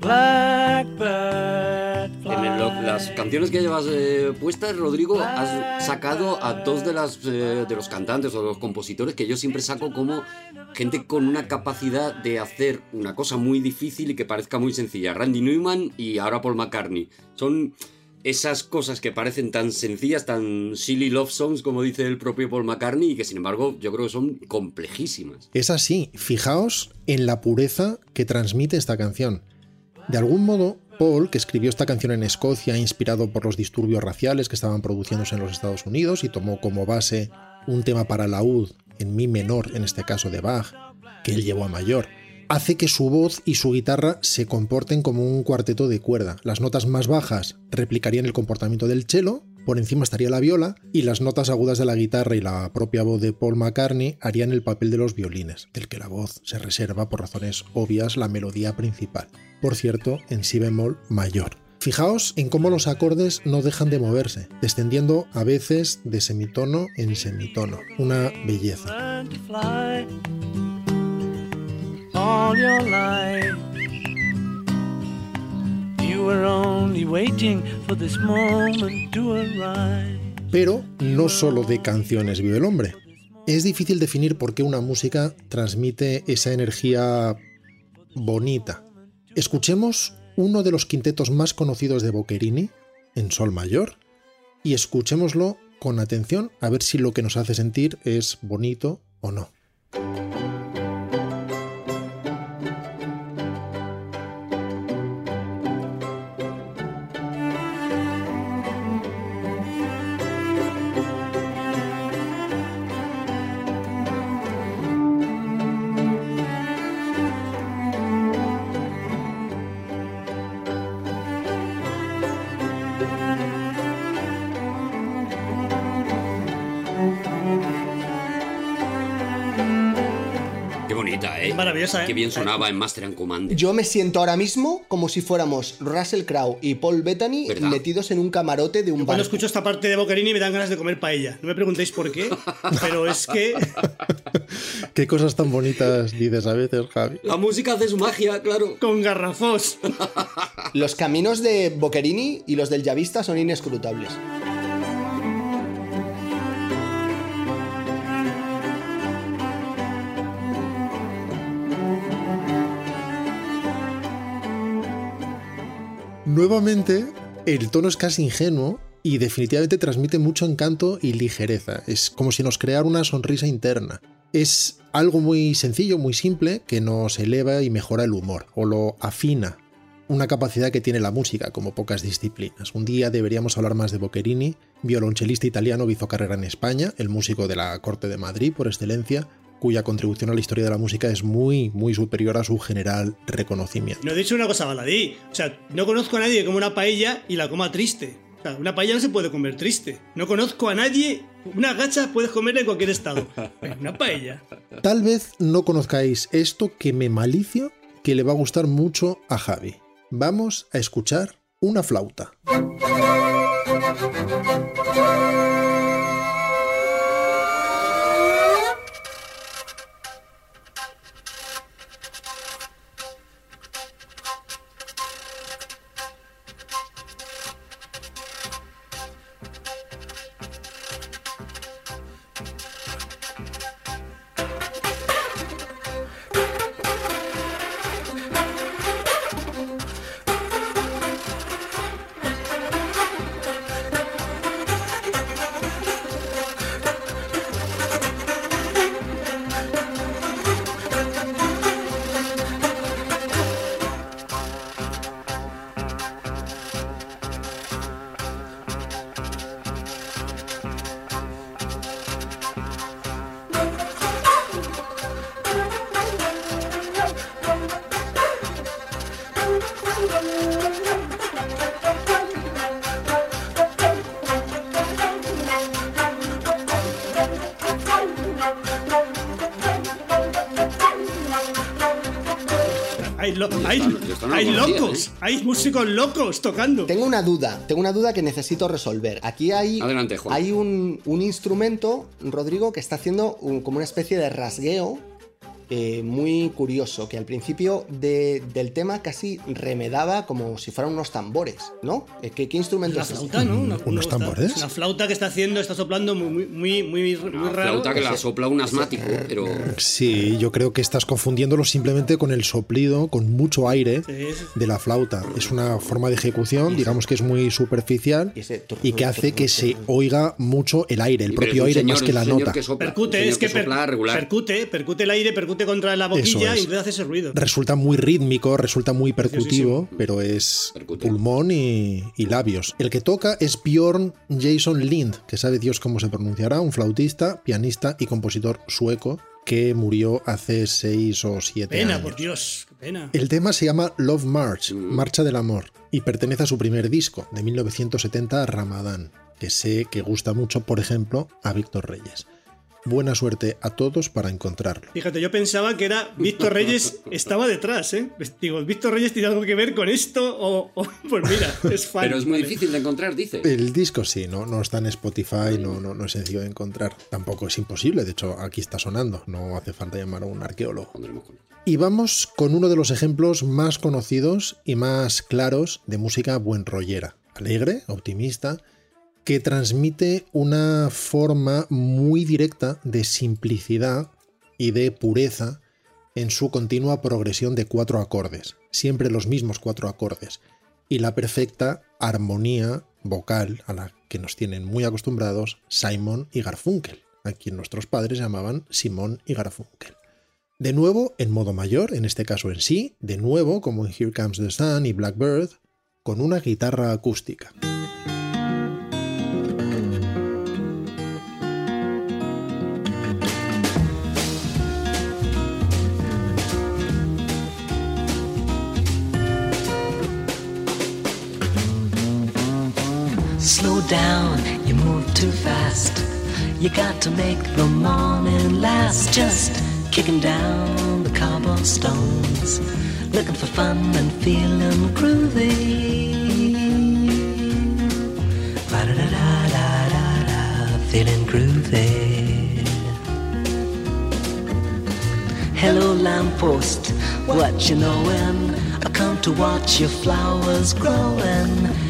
Blackbird, En el- lo- las canciones que llevas eh, puestas, Rodrigo, has sacado a dos de, las, eh, de los cantantes o de los compositores que yo siempre saco como gente con una capacidad de hacer una cosa muy difícil y que parezca muy sencilla. Randy Newman y ahora Paul McCartney. Son esas cosas que parecen tan sencillas, tan silly love songs, como dice el propio Paul McCartney, y que sin embargo yo creo que son complejísimas. Es así, fijaos en la pureza que transmite esta canción. De algún modo, Paul, que escribió esta canción en Escocia inspirado por los disturbios raciales que estaban produciéndose en los Estados Unidos y tomó como base un tema para laúd en mi menor, en este caso de Bach, que él llevó a mayor, hace que su voz y su guitarra se comporten como un cuarteto de cuerda. Las notas más bajas replicarían el comportamiento del cello, por encima estaría la viola y las notas agudas de la guitarra y la propia voz de Paul McCartney harían el papel de los violines, del que la voz se reserva por razones obvias la melodía principal. Por cierto, en si bemol mayor. Fijaos en cómo los acordes no dejan de moverse, descendiendo a veces de semitono en semitono. Una belleza. Pero no solo de canciones vive el hombre. Es difícil definir por qué una música transmite esa energía bonita. Escuchemos uno de los quintetos más conocidos de Boccherini, en Sol Mayor, y escuchémoslo con atención a ver si lo que nos hace sentir es bonito o no. Bonita, ¿eh? ¿eh? Qué bien sonaba en Master and Commander. Yo me siento ahora mismo como si fuéramos Russell Crowe y Paul Bettany ¿Verdad? metidos en un camarote de un Cuando barco. escucho esta parte de Boccherini me dan ganas de comer paella. No me preguntéis por qué, pero es que Qué cosas tan bonitas dices a veces, Javi. La música hace su magia, claro. con garrafós. Los caminos de Boccherini y los del Yavista son inescrutables. Nuevamente, el tono es casi ingenuo y definitivamente transmite mucho encanto y ligereza. Es como si nos creara una sonrisa interna. Es algo muy sencillo, muy simple, que nos eleva y mejora el humor, o lo afina. Una capacidad que tiene la música, como pocas disciplinas. Un día deberíamos hablar más de Boccherini, violonchelista italiano hizo carrera en España, el músico de la corte de Madrid por excelencia, cuya contribución a la historia de la música es muy, muy superior a su general reconocimiento. No he dicho una cosa baladí. O sea, no conozco a nadie que coma una paella y la coma triste. O sea, una paella no se puede comer triste. No conozco a nadie. Una gacha puedes comer en cualquier estado. Pero una paella. Tal vez no conozcáis esto que me malicio que le va a gustar mucho a Javi. Vamos a escuchar una flauta. Hay músicos locos tocando. Tengo una duda, tengo una duda que necesito resolver. Aquí hay, Adelante, Juan. hay un, un instrumento, Rodrigo, que está haciendo un- como una especie de rasgueo eh, muy curioso, que al principio de- del tema casi remedaba como si fueran unos tambores, ¿no? Eh, ¿Qué, qué instrumento Una es ese? flauta, ¿no? Una, ¿Unos una- tambores? Una flauta que está haciendo, está soplando muy, muy, muy, muy, muy Una raro. flauta que la sopla un asmático, pero. Sí, yo creo que estás confundiéndolo simplemente con el soplido, con mucho aire Sí, de la flauta. Es una forma de ejecución, digamos que es muy superficial Y que hace que se oiga mucho el aire, el propio aire señor- más que la nota. que sopla, un Percute, es que, per- sopla regular. percute, percute el aire, percute contra la boquilla es. y entonces hace ese ruido. Resulta muy rítmico, resulta muy percutivo, pero es pulmón y, y labios. El que toca es Bjorn Jason Lind, que sabe Dios cómo se pronunciará, un flautista, pianista y compositor sueco que murió hace seis o siete Pena, años. por Dios, qué pena. El tema se llama Love March, Marcha del Amor, y pertenece a su primer disco, de 1970, Ramadán, que sé que gusta mucho, por ejemplo, a Víctor Reyes. Buena suerte a todos para encontrarlo. Fíjate, yo pensaba que era Víctor Reyes estaba detrás, ¿eh? Digo, ¿Víctor Reyes tiene algo que ver con esto? O, o- pues mira, es fan. Pero es muy vale. difícil de encontrar, dice. El disco sí, no, no está en Spotify, no, no, no es sencillo de encontrar. Tampoco es imposible, de hecho aquí está sonando, no hace falta llamar a un arqueólogo. Y vamos con uno de los ejemplos más conocidos y más claros de música buen rollera. Alegre, optimista, que transmite una forma muy directa de simplicidad y de pureza en su continua progresión de cuatro acordes, siempre los mismos cuatro acordes, y la perfecta armonía vocal a la que nos tienen muy acostumbrados Simon y Garfunkel, a quien nuestros padres llamaban Simón y Garfunkel. De nuevo, en modo mayor, en este caso en sí, de nuevo, como en Here Comes the Sun y Blackbird, con una guitarra acústica. Down, you move too fast. You got to make the morning last. Just kicking down the cobblestones, looking for fun and feeling groovy. Ba-da-da-da-da-da, feeling groovy. Hello, lamppost, what you knowin'? I come to watch your flowers growing.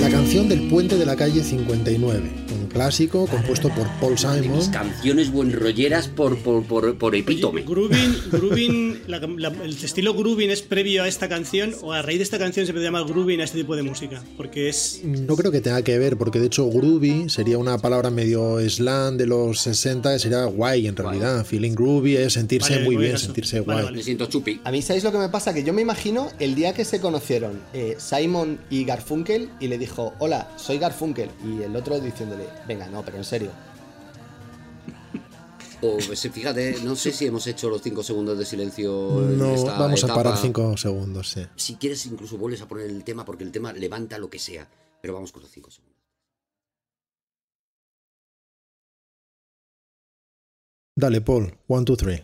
La canción del puente de la calle 59, un clásico compuesto por Paul De mis Simon. canciones buenrolleras por, por, por, por epítome. Groovin, Groovin, la- la- el estilo Groovin es previo a esta canción o a raíz de esta canción se puede llamar Groovin a este tipo de música, porque es No creo que tenga que ver, porque de hecho groovy sería una palabra medio slang de los 60, sería guay en realidad. Feeling groovy es sentirse Vale, muy bien, caso. sentirse Vale, guay. vale. Me siento chupi. A mí, ¿sabéis lo que me pasa? Que yo me imagino el día que se conocieron eh, Simon y Garfunkel y le dijo, hola, soy Garfunkel. Y el otro diciéndole, venga, no, pero en serio. O pues, fíjate, no sé si hemos hecho los 5 segundos de silencio. en No, esta vamos a etapa. parar 5 segundos, sí. Si quieres, incluso vuelves a poner el tema porque el tema levanta lo que sea. Pero vamos con los 5 segundos. Dale, Paul, 1, 2, 3.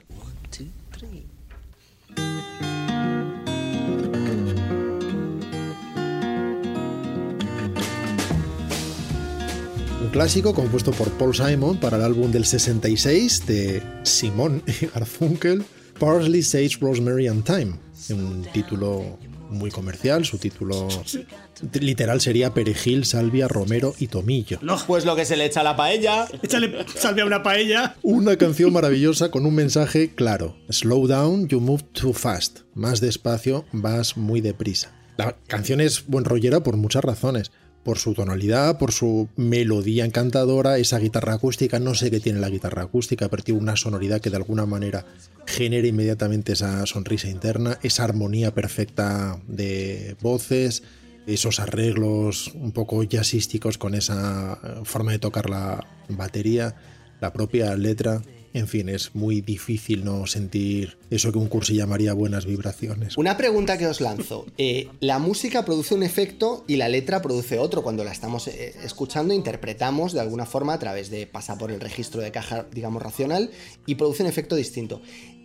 Un clásico compuesto por Paul Simon para el álbum del 66 de Simon y Garfunkel, Parsley, Sage, Rosemary and Thyme. Un título muy comercial, su título literal sería Perejil, Salvia, Romero y Tomillo. Pues lo que se le echa a la paella. échale salve a una paella. Una canción maravillosa con un mensaje claro. Slow down, you move too fast. Más despacio, vas muy deprisa. La canción es buen rollera por muchas razones. Por su tonalidad, por su melodía encantadora, esa guitarra acústica, no sé qué tiene la guitarra acústica, pero tiene una sonoridad que de alguna manera genera inmediatamente esa sonrisa interna, esa armonía perfecta de voces, esos arreglos un poco jazzísticos con esa forma de tocar la batería, la propia letra. En fin, es muy difícil no sentir eso que un cursi llamaría buenas vibraciones. Una pregunta que os lanzo. Eh, la música produce un efecto y la letra produce otro. Cuando la estamos eh, escuchando, interpretamos de alguna forma a través de pasa por el registro de caja, digamos, racional y produce un efecto distinto.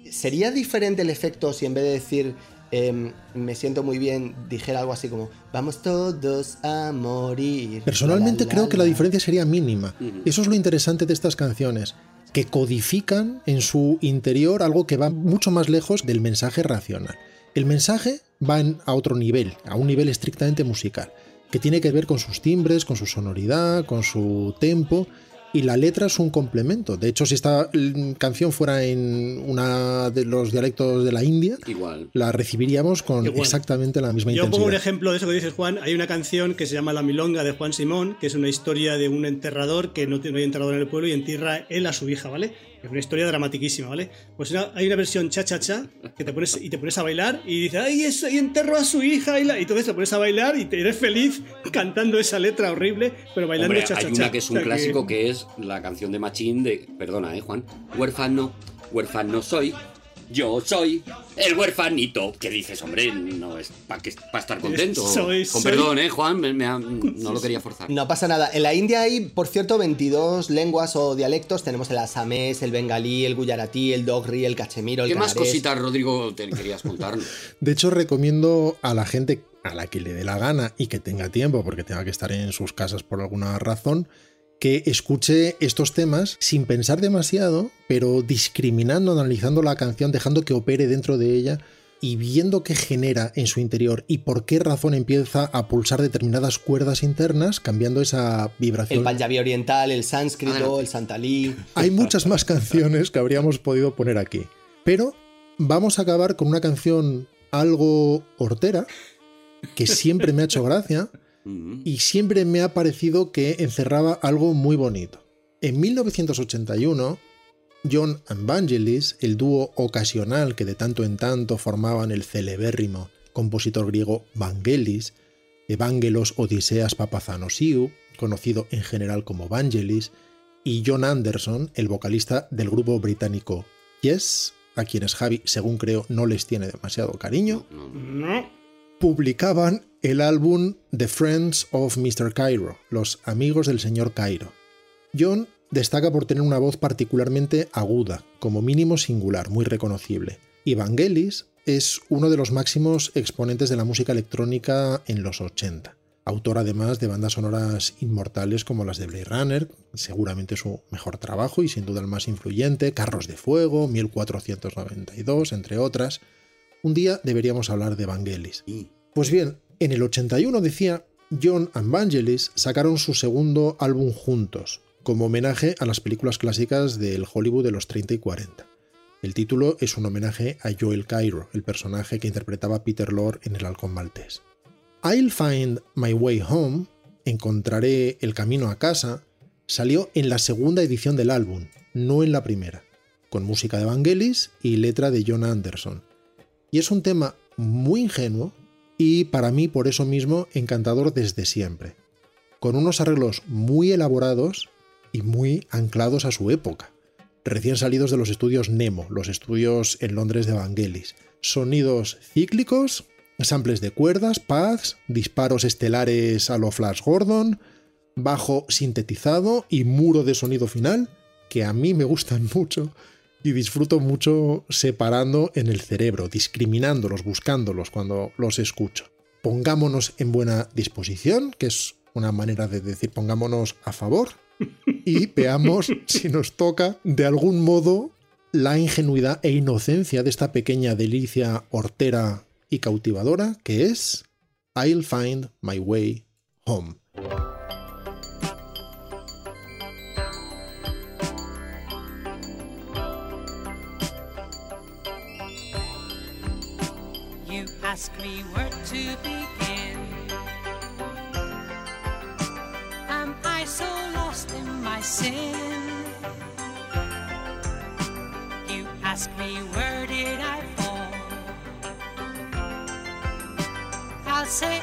¿Sería diferente el efecto si en vez de decir em, me siento muy bien, dijera algo así como vamos todos a morir? Personalmente La, la, creo que la la. diferencia sería mínima. Eso es lo interesante de estas canciones, que codifican en su interior algo que va mucho más lejos del mensaje racional. El mensaje va a otro nivel, a un nivel estrictamente musical, que tiene que ver con sus timbres, con su sonoridad, con su tempo, y la letra es un complemento. De hecho, si esta mm, canción fuera en uno de los dialectos de la India, Igual. la recibiríamos con Igual. exactamente la misma Yo intensidad. pongo un ejemplo de eso que dices, Juan. Hay una canción que se llama La Milonga de Juan Simón, que es una historia de un enterrador que no, tiene- no hay enterrador en el pueblo y entierra él a su hija, ¿vale? Es una historia dramatiquísima, ¿vale? Pues una- hay una versión cha-cha-cha que te pones y te pones a bailar y dices, ¡ay, eso! Y enterró a su hija. Y, la- y entonces te pones a bailar y te eres feliz cantando esa letra horrible, pero bailando cha-cha-cha. hay una que es un O sea clásico que es la canción de Machín de. Perdona, eh, Juan. Huérfano, huérfano soy. Yo soy el huérfanito. Que dices, hombre, no es para estar contento. Soy- Con soy- perdón, eh, Juan, me- me ha- no lo quería forzar. No pasa nada. En la India hay, por cierto, 22 lenguas o dialectos. Tenemos el asamés, el bengalí, el guyaratí, el dogri, el cachemiro, el ¿Qué más cositas, Rodrigo, te querías contarnos? De hecho, recomiendo a la gente a la que le dé la gana y que tenga tiempo, porque tenga que estar en sus casas por alguna razón, que escuche estos temas sin pensar demasiado, pero discriminando, analizando la canción, dejando que opere dentro de ella y viendo qué genera en su interior y por qué razón empieza a pulsar determinadas cuerdas internas, cambiando esa El vibración. panjabi oriental, el sánscrito, Adelante. el santalí. Hay muchas más canciones que habríamos podido poner aquí. Pero vamos a acabar con una canción algo hortera, que siempre me ha hecho gracia. Y siempre me ha parecido que encerraba algo muy bonito. En 1981, John and Vangelis, el dúo ocasional que de tanto en tanto formaban el celebérrimo compositor griego Vangelis, Evangelos Odiseas Papazanosiou, conocido en general como Vangelis, y John Anderson, el vocalista del grupo británico Yes, a quienes Javi, según creo, no les tiene demasiado cariño, publicaban el álbum The Friends of Mr. Cairo, los amigos del señor Cairo. John destaca por tener una voz particularmente aguda, como mínimo singular, muy reconocible. Y Vangelis es uno de los máximos exponentes de la música electrónica en los 80. Autor además de bandas sonoras inmortales como las de Blade Runner, seguramente su mejor trabajo y sin duda el más influyente, Carros de Fuego, 1492, entre otras. Un día deberíamos hablar de Vangelis. Pues bien, en el 81 decía, John and Vangelis sacaron su segundo álbum juntos, como homenaje a las películas clásicas del Hollywood de los 30 y 40. El título es un homenaje a Joel Cairo, el personaje que interpretaba Peter Lorre en El Halcón Maltés. I'll Find My Way Home, Encontraré el Camino a Casa, salió en la segunda edición del álbum, no en la primera, con música de Vangelis y letra de John Anderson. Y es un tema muy ingenuo y para mí por eso mismo encantador desde siempre, con unos arreglos muy elaborados y muy anclados a su época, recién salidos de los estudios Nemo, los estudios en Londres de Vangelis. Sonidos cíclicos, samples de cuerdas, pads, disparos estelares a lo Flash Gordon, bajo sintetizado y muro de sonido final, que a mí me gustan mucho y disfruto mucho separando en el cerebro, discriminándolos, buscándolos cuando los escucho. Pongámonos en buena disposición, que es una manera de decir pongámonos a favor, y veamos si nos toca de algún modo la ingenuidad e inocencia de esta pequeña delicia hortera y cautivadora que es I'll Find My Way Home. Ask me where to begin. Am I so lost in my sin? You ask me where did I fall? I'll say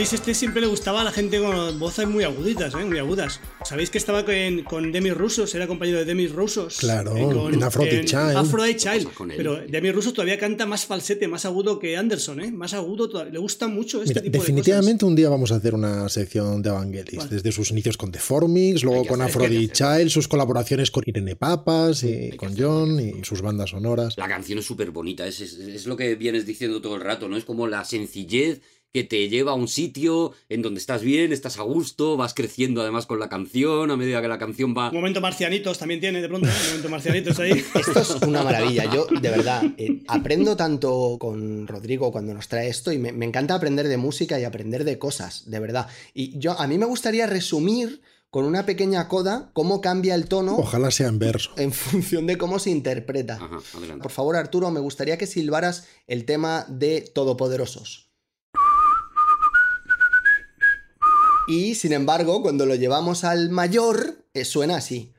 Vangelis este siempre le gustaba a la gente con voces muy aguditas, ¿eh? muy agudas. ¿Sabéis que estaba con, con Demis Rusos? Era compañero de Demis Rusos. Claro, Eh, con- en Aphrodite en Child. Aphrodite Child. Pero Demis Rusos todavía canta más falsete, más agudo que Anderson, ¿eh? Más agudo, todavía. le gusta mucho este Mira, tipo de definitivamente un día vamos a hacer una sección de Evangelis, desde sus inicios con The Formings, luego con hacer. Child, sus colaboraciones con Irene Papas y con John y sus bandas sonoras. La canción es súper bonita, es, es- es lo que vienes diciendo todo el rato, ¿no? Es como la sencillez que te lleva a un sitio en donde estás bien, estás a gusto, vas creciendo además con la canción, a medida que la canción va... Un momento marcianitos también tiene de pronto, ¿eh? un momento marcianitos ahí. Esto es una maravilla. Yo, de verdad, eh, aprendo tanto con Rodrigo cuando nos trae esto y me, me encanta aprender de música y aprender de cosas, de verdad. Y yo, a mí me gustaría resumir con una pequeña coda cómo cambia el tono Ojalá sea en verso. en función de cómo se interpreta. Ajá, adelante. Por favor, Arturo, me gustaría que silbaras el tema de Todopoderosos. Y sin embargo, cuando lo llevamos al mayor, eh, suena así.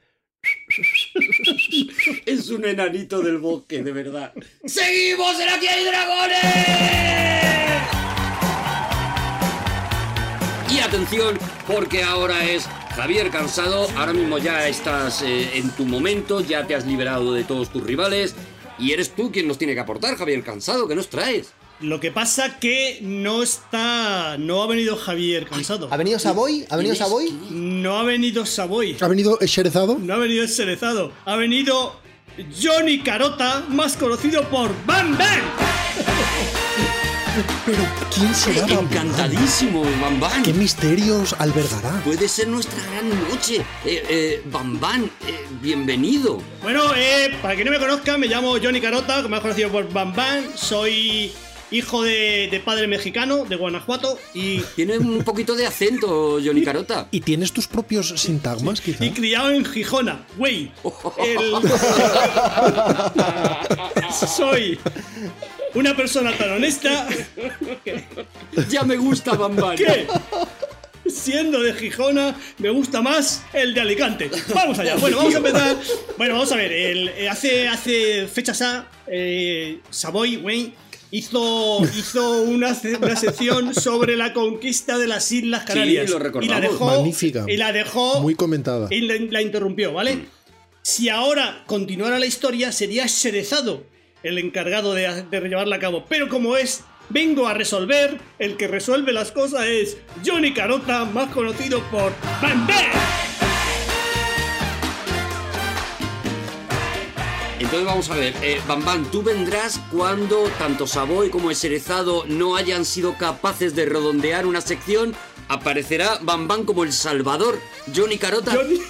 Es un enanito del bosque, de verdad. ¡Seguimos en Aquí hay dragones! Y atención, porque ahora es Javier Cansado. Ahora mismo ya estás eh, en tu momento, ya te has liberado de todos tus rivales. Y eres tú quien nos tiene que aportar, Javier Cansado. ¿Qué nos traes? Lo que pasa que no está. No ha venido Javier cansado. ¿Ha venido Savoy? ¿Ha venido. Savoy? No ha venido Savoy. ¿Ha venido Sherezado? No ha venido Cerezado. Ha venido Johnny Carota, más conocido por Bam Bam. Pero ¿quién será? Encantadísimo, Bam Bam. ¿Qué misterios albergará? Puede ser nuestra gran noche. Eh, eh, Bam Bam, eh, bienvenido. Bueno, eh, para quien no me conozca, me llamo Johnny Carota, más conocido por Bam Bam. Soy hijo de, de padre mexicano, de Guanajuato, y, Tiene un poquito de acento, Johnny Carota. ¿Y tienes tus propios sintagmas, quizá? y criado en Gijona, güey. El- Soy una persona tan honesta Ya me gusta Bam Bam. que, siendo de Gijona, me gusta más el de Alicante. Vamos allá. Bueno, vamos a empezar. Bueno, vamos a ver. el- eh, hace, hace fechas A, eh, Savoy, güey, hizo, hizo una, una sección sobre la conquista de las Islas Canarias. lo y la recordamos. dejó. Magnífica. Y la dejó. Muy comentada. y la, la interrumpió, ¿vale? Si ahora continuara la historia, sería Sherezado el encargado de, de llevarla a cabo. Pero como es, vengo a resolver, el que resuelve las cosas es Johnny Carota, más conocido por Bam Entonces vamos a ver, eh, Bam Bam, tú vendrás cuando tanto Savoy como Eserezado no hayan sido capaces de redondear una sección. Aparecerá Bam Bam como el Salvador, Johnny Carota. Johnny,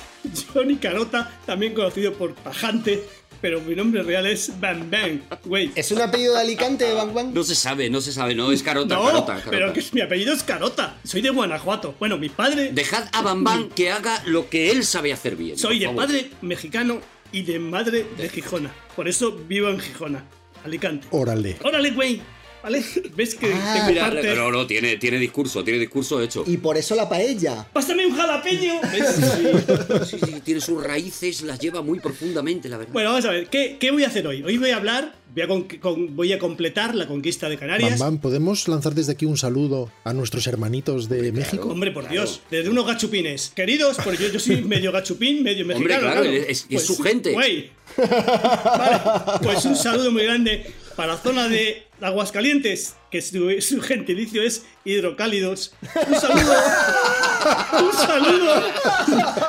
Johnny Carota, también conocido por Tajante, pero mi nombre real es Bam Bam, güey. ¿Es un apellido de Alicante, Bang Bang? No se sabe, no se sabe, no, es Carota, No, Carota, Carota. pero que es- mi apellido es Carota. Soy de Guanajuato. Bueno, mi padre. Dejad a Bam Bam que haga lo que él sabe hacer bien. Soy de favor. padre mexicano y de madre de Gijona. Por eso vivo en Gijona, Alicante. Órale. Órale, güey. ¿Vale? ¿Ves que Ah, tengo Mira, parte? no, no, tiene, tiene discurso, tiene discurso hecho. Y por eso la paella. ¡Pásame un jalapeño! ¿Ves? Sí, sí, tiene sus raíces, las lleva muy profundamente, la verdad. Bueno, vamos a ver. ¿qué, qué voy a hacer hoy? Hoy voy a hablar, voy a, con- con- voy a completar la conquista de Bam Canarias. Bam, ¿podemos lanzar desde aquí un saludo a nuestros hermanitos de México? Hombre, por Dios, desde unos gachupines. Queridos, porque yo, yo soy medio gachupín, medio Hombre, mexicano. claro, es- es su gente. Güey. Vale, pues un saludo muy grande para la zona de Aguascalientes, que su, su gentilicio es hidrocálidos. Un saludo. Un saludo.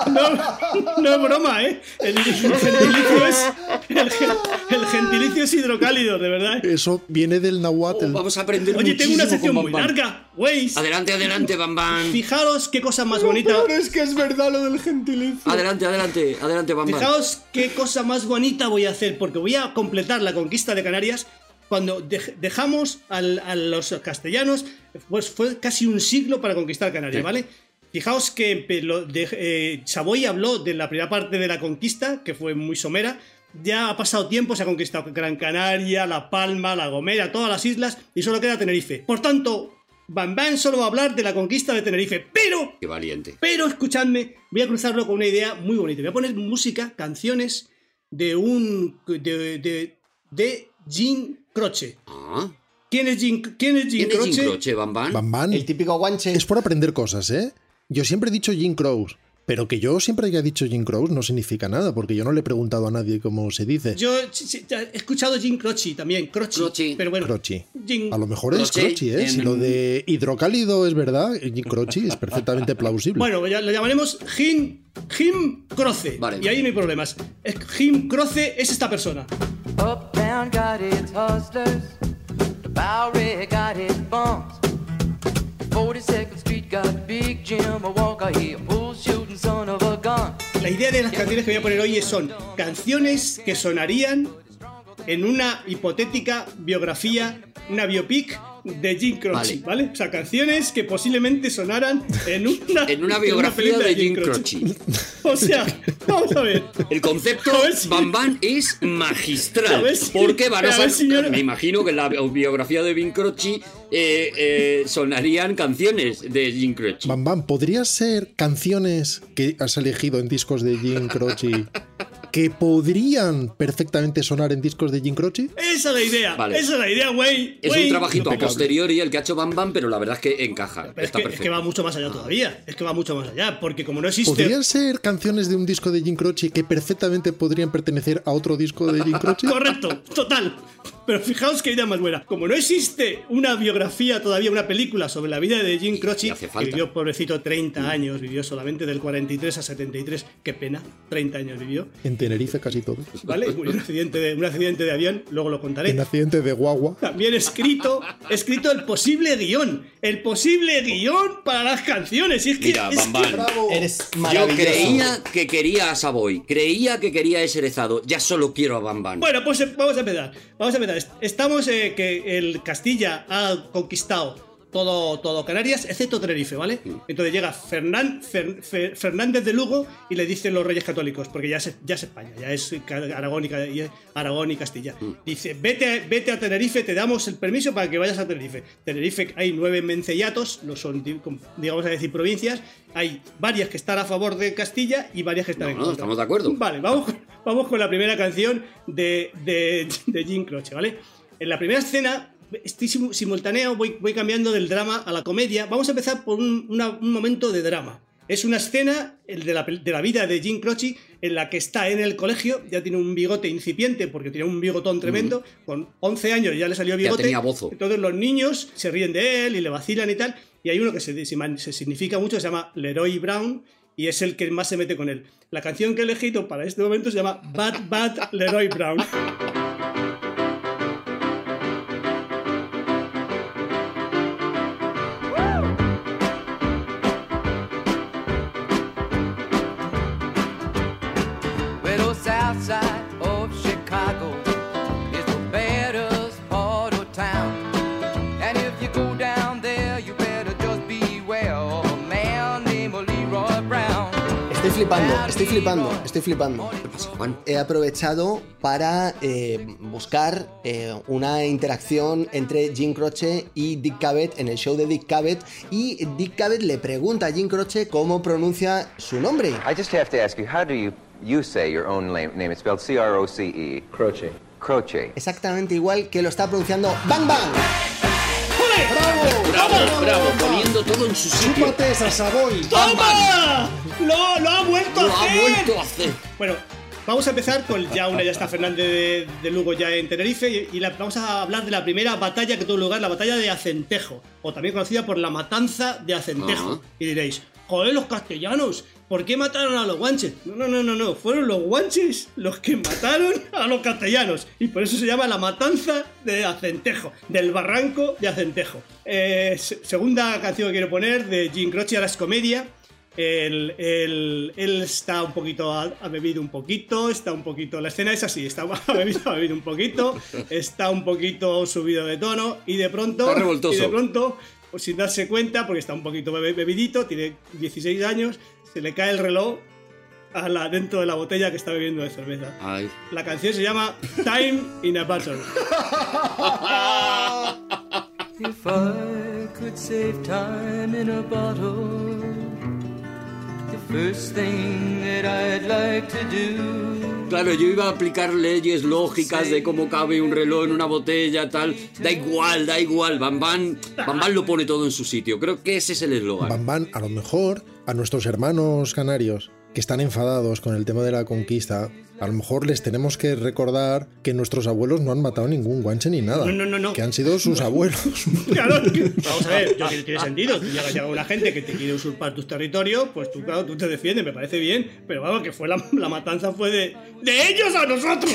No, no es broma, ¿eh? El, el gentilicio es. El, gen- el gentilicio es hidrocálido, de verdad. Eso viene del náhuatl. Oh, vamos a aprender Oye, tengo una muchísimo sección muy larga, güey. Adelante, adelante, Bam Bam. Fijaros qué cosa más bonita. es que es verdad lo del gentilicio. Adelante, adelante, adelante, Bam Bam. Fijaos qué cosa más bonita voy a hacer, porque voy a completar la conquista de Canarias cuando dej- dejamos al- a los castellanos, pues fue casi un siglo para conquistar Canarias, Sí. ¿vale? Fijaos que eh, Savoy habló de la primera parte de la conquista, que fue muy somera. Ya ha pasado tiempo, se ha conquistado Gran Canaria, La Palma, La Gomera, todas las islas, y solo queda Tenerife. Por tanto, Bam Bam solo va a hablar de la conquista de Tenerife, pero Qué valiente. pero escuchadme, voy a cruzarlo con una idea muy bonita. Voy a poner música, canciones de un. de. de. de Jean Croce. Ah, ¿Quién es Jim, quién es Jim ¿Quién es Croce? Jim Croce, Bam Bam? Bam Bam. El típico guanche. Es por aprender cosas, ¿eh? Yo siempre he dicho Jim Crows, pero que yo siempre haya dicho Jim Crows no significa nada, porque yo no le he preguntado a nadie cómo se dice. Yo he escuchado Jim Croce también, Croce, Croce. pero bueno. Jim- A lo mejor es Croce, ¿eh? Si lo de hidrocálido es verdad, Jim Croci es perfectamente plausible. Bueno, ya lo llamaremos Jim, Jim Croce. Vale. Y ahí no hay problemas. Es- Jim Croce es esta persona. Uptown got its hustlers, the Bowery got its bums. 42nd Street got Big Jim, a walker, he a bull shooting son of a gun. La idea de las canciones que voy a poner hoy son canciones que sonarían en una hipotética biografía, una biopic de Jim Croce, Vale. ¿vale? O sea, canciones que posiblemente sonaran en una, En una biografía de Jim Croce. O sea, vamos a ver. El concepto si- Bam Bam es A magistral. ver si- porque van a a ver son- si yo- Me imagino que en la biografía de Jim Croce eh, eh, sonarían canciones de Jim Croce. Bam Bam, ¿podrías ser canciones que has elegido en discos de Jim Croce que podrían perfectamente sonar en discos de Jim Croce? Esa es la idea. Vale. Esa es la idea, güey. Es un trabajito a posteriori el que ha hecho Bam Bam, pero la verdad es que encaja. Pero es está que, es perfecto. que va mucho más allá todavía. Es que va mucho más allá. Porque como no existe. ¿Podrían ser canciones de un disco de Jim Croce que perfectamente podrían pertenecer a otro disco de Jim Croce? Correcto, total. Pero fijaos qué idea más buena. Como no existe una biografía todavía, una película sobre la vida de Jim Croce, que vivió pobrecito 30 años, vivió solamente del 43 a 73, qué pena, 30 años vivió, En Tenerife casi todo. ¿vale? Un accidente de, un accidente de avión, luego lo contaré. En accidente de guagua. También escrito, escrito el posible guion, el posible guion para las canciones. Y es que, Mira, es Bam que- Bam. Eres Yo creía que quería a Savoy, creía que quería ese Erezado, ya solo quiero a Bam Bam. Bueno, pues eh, vamos a empezar. Vamos a empezar. Est- Estamos eh, que el Castilla ha conquistado todo, todo Canarias, excepto Tenerife, ¿vale? Entonces llega Fernán- Fer- Fer- Fernández de Lugo y le dicen los reyes católicos, porque ya es, ya es España, ya es Aragón y, Aragón Castilla. Dice, vete, vete a Tenerife, te damos el permiso para que vayas a Tenerife. Tenerife hay nueve mencellatos, no son, digamos a decir, provincias. Hay varias que están a favor de Castilla y varias que están No, en no, contra. estamos de acuerdo. Vale, vamos, vamos con la primera canción de, de, de Jim Croce, ¿vale? En la primera escena, estoy simu- simultáneo, voy, voy cambiando del drama a la comedia. Vamos a empezar por un, una- un momento de drama. Es una escena el de, la, pel- de la vida de Jim Croce en la que está en el colegio, ya tiene un bigote incipiente porque tiene un bigotón tremendo, con 11 años ya le salió bigote. tenía bozo. Entonces los niños se ríen de él y le vacilan y tal. Y hay uno que se, se significa mucho, se llama Leroy Brown, y es el que más se mete con él. La canción que he elegido para este momento se llama Bad Bad Leroy Brown. Flipando, estoy flipando, estoy flipando. ¿Qué pasa, Juan? He aprovechado para eh, buscar eh, una interacción entre Jim Croce y Dick Cavett en el show de Dick Cavett y Dick Cavett le pregunta a Jim Croce cómo pronuncia su nombre. I just have to ask you, how do you you say your own name? name? It's spelled C-R-O-C-E. Croce. Croce. Exactamente igual que lo está pronunciando Bang Bang. Bravo, bravo, poniendo todo en su sitio. ¡Chúpate esa Savoy! ¡Toma! ¡Lo, lo ha vuelto a Lo ha hacer! vuelto a hacer. Bueno, vamos a empezar con ya una, ya está Fernández de, de Lugo ya en Tenerife y, y la- vamos a hablar de la primera batalla que tuvo lugar, la batalla de Acentejo, o también conocida por la matanza de Acentejo. Y diréis, joder, los castellanos, ¿por qué mataron a los guanches? No, no, no, no, no, fueron los guanches los que mataron a los castellanos y por eso se llama la matanza de Acentejo, del barranco de Acentejo. Eh, se- segunda canción que quiero poner de Jim Croce, ahora es comedia. Él, él- él está un poquito, ha, ha bebido un poquito, está un poquito, la escena es así, está, ha, bebido, ha bebido un poquito, está un poquito subido de tono y de pronto, Está revoltoso. y de pronto, pues sin darse cuenta, porque está un poquito bebidito, tiene 16 años, se le cae el reloj a la, dentro de la botella que está bebiendo de cerveza. Ay. La canción se llama Time in a Bottle. If I could save time in a bottle, the first thing that I'd like to do Claro, yo iba a aplicar leyes lógicas de cómo cabe un reloj en una botella, tal. Da igual, da igual. Bambán, Bambán lo pone todo en su sitio. Creo que ese es el eslogan. Bambán, a lo mejor a nuestros hermanos canarios que están enfadados con el tema de la conquista, a lo mejor les tenemos que recordar que nuestros abuelos no han matado ningún guanche ni nada. No, no, no, no. Que han sido sus abuelos. Claro, vamos a ver, yo, que tiene sentido. Tú llega, llega una gente que te quiere usurpar tus territorios, pues tú, claro, tú te defiendes, me parece bien. Pero vamos, que fue la, la matanza fue de. ¡De ellos a nosotros!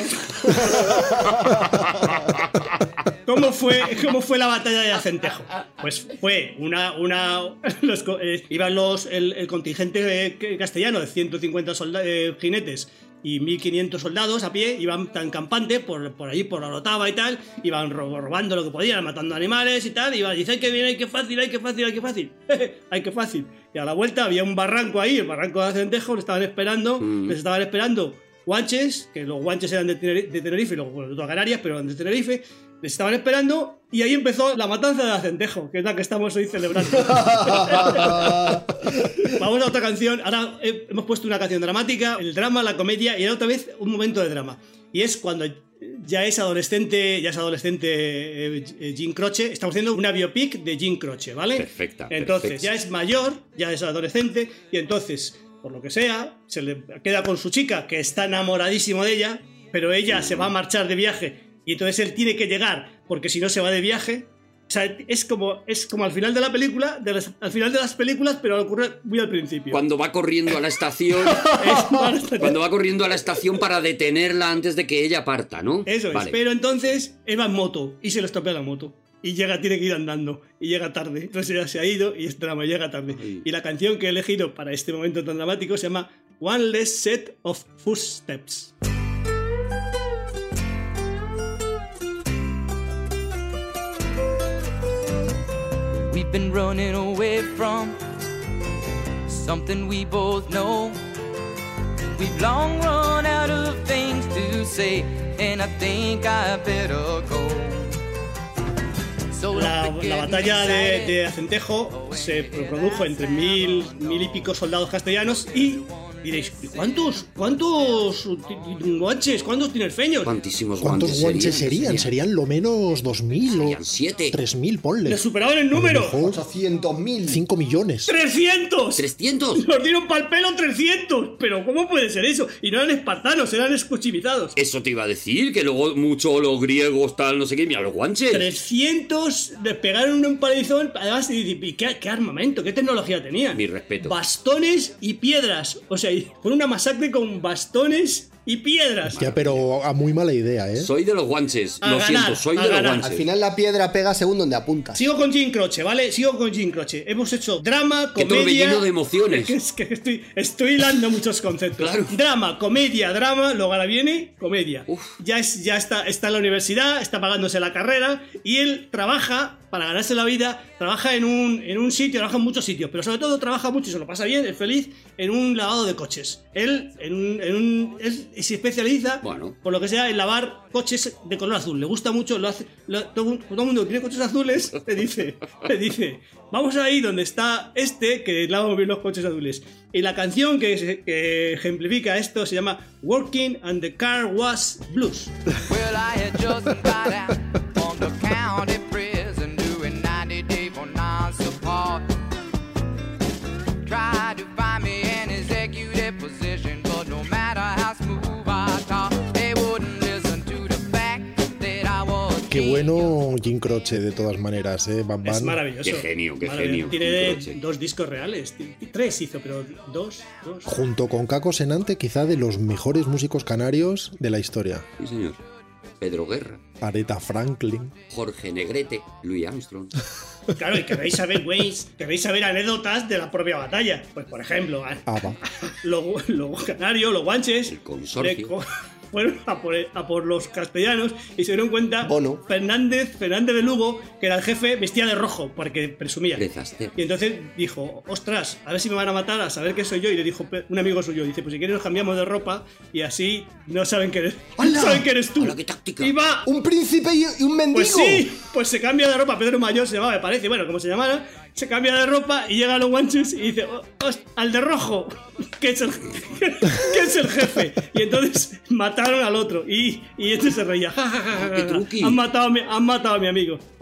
¿Cómo fue, ¿Cómo fue la batalla de Acentejo? Pues fue una. una los eh, iban los, el, el contingente eh, castellano de 150 solda- eh, jinetes y 1500 soldados a pie, iban tan campante por, por ahí, por la Orotava y tal, iban ro- robando lo que podían, matando animales y tal, y iban, dice, ay que bien, ay que fácil, ay que fácil, ay que fácil, ay que fácil. Y a la vuelta había un barranco ahí, el barranco de Acentejo, le estaban esperando, les estaban esperando guanches, que los guanches eran de, Teneri- de Tenerife, y bueno, de todas Canarias, pero eran de Tenerife, les estaban esperando y ahí empezó la matanza de Acentejo, que es la que estamos hoy celebrando. Vamos a otra canción. Ahora eh, hemos puesto una canción dramática, el drama, la comedia y ahora otra vez un momento de drama. Y es cuando ya es adolescente, ya es adolescente eh, Jim Croce. Estamos haciendo una biopic de Jim Croce, ¿vale? Perfecta, Entonces perfecta. ya es mayor, ya es adolescente y entonces, por lo que sea, se le queda con su chica que está enamoradísimo de ella, pero ella se va a marchar de viaje y entonces él tiene que llegar porque si no se va de viaje. O sea, es como, es como al final de la película, de las- al final de las películas, pero ocurre muy al principio. Cuando va corriendo a la estación. Cuando va corriendo a la estación para detenerla antes de que ella parta, ¿no? Eso Vale. es. Pero entonces él va en moto y se le estropea la moto. Y llega, tiene que ir andando. Y llega tarde. Entonces ya se ha ido y es drama, llega tarde. Y la canción que he elegido para este momento tan dramático se llama One Less Set of Footsteps. We've been running away from something we both know. We've long run out of things to say, and I think I better go. La, la batalla de, de Acentejo se produjo entre mil, mil y pico soldados castellanos y diréis, ¿y ¿cuántos, cuántos guanches, cuántos tinerfeños? ¿Cuántísimos ¿Cuántos guanches serían? Serían lo menos 2.000 Serían o siete. 3.000, ponle. Le superaban el número. 800.000. 5 millones. ¡300! ¿300? Nos dieron pa'l pelo 300. Pero ¿cómo puede ser eso? Y no eran espartanos, eran escuchimizados. Eso te iba a decir, que luego mucho los griegos, tal, no sé qué. Mira, los guanches. 300 les pegaron un palizón. Además, y, y ¿qué, qué armamento, qué tecnología tenían. Mi respeto. Bastones y piedras. O sea, fue una masacre con bastones y piedras. Ya, pero a muy mala idea, ¿eh? Soy de los guanches. A Lo ganar, siento, soy de los guanches. Al final la piedra pega según donde apuntas. Sigo con Jim Croce, ¿vale? Sigo con Jim Croce. Hemos hecho drama, Qué comedia. torbellino de emociones. Es que estoy, estoy hilando muchos conceptos. Claro. Drama, comedia, drama, luego ahora viene comedia. Uf. Ya, es, ya está, está en la universidad, está pagándose la carrera y él trabaja para ganarse la vida, trabaja en un, en un sitio, trabaja en muchos sitios, pero sobre todo trabaja mucho y se lo pasa bien, es feliz, en un lavado de coches. Él, en un, en un- él se especializa, Bueno. por lo que sea, en lavar coches de color azul. Le gusta mucho, lo hace, lo- todo, todo el mundo que tiene coches azules le dice, le dice, vamos ahí donde está este que lava muy bien los coches azules. Y la canción que, se- que ejemplifica esto se llama Working and the Car Was Blues. Well, I had just bueno Jim Croce, de todas maneras, ¿eh? Bam, Es bam. maravilloso. Qué genio, qué Maravilloso. genio. Tiene dos discos reales. Tres hizo, pero dos, dos. Junto con Caco Senante, quizá de los mejores músicos canarios de la historia. Sí, señor. Pedro Guerra, Aretha Franklin. Jorge Negrete, Louis Armstrong. Claro, y queréis saber, Waze, queréis saber anécdotas de la propia batalla. Pues, por ejemplo, los, los canarios, los guanches, El consorcio. Fueron a por, a por los castellanos y se dieron cuenta Bono. Fernández, Fernández de Lugo, que era el jefe, vestía de rojo porque presumía. De Zaster. Y entonces dijo, ostras, a ver si me van a matar, a saber que soy yo. Y le dijo un amigo suyo, dice, pues si quieres nos cambiamos de ropa y así no saben que eres, no saben que eres tú. ¡Hala, qué táctica! Y va Un príncipe y un mendigo. pues sí, pues se cambia de ropa. Pedro Mayor se llamaba, me parece, bueno, como se llamara. Se cambia de ropa y llega a los guanches y dice, "Oh, al de rojo, que es el, que es el jefe. Y entonces mataron al otro. Y, y este se reía. "Ja, ja, ja, ja, Qué truqui. Han matado, a mi, han matado a mi amigo.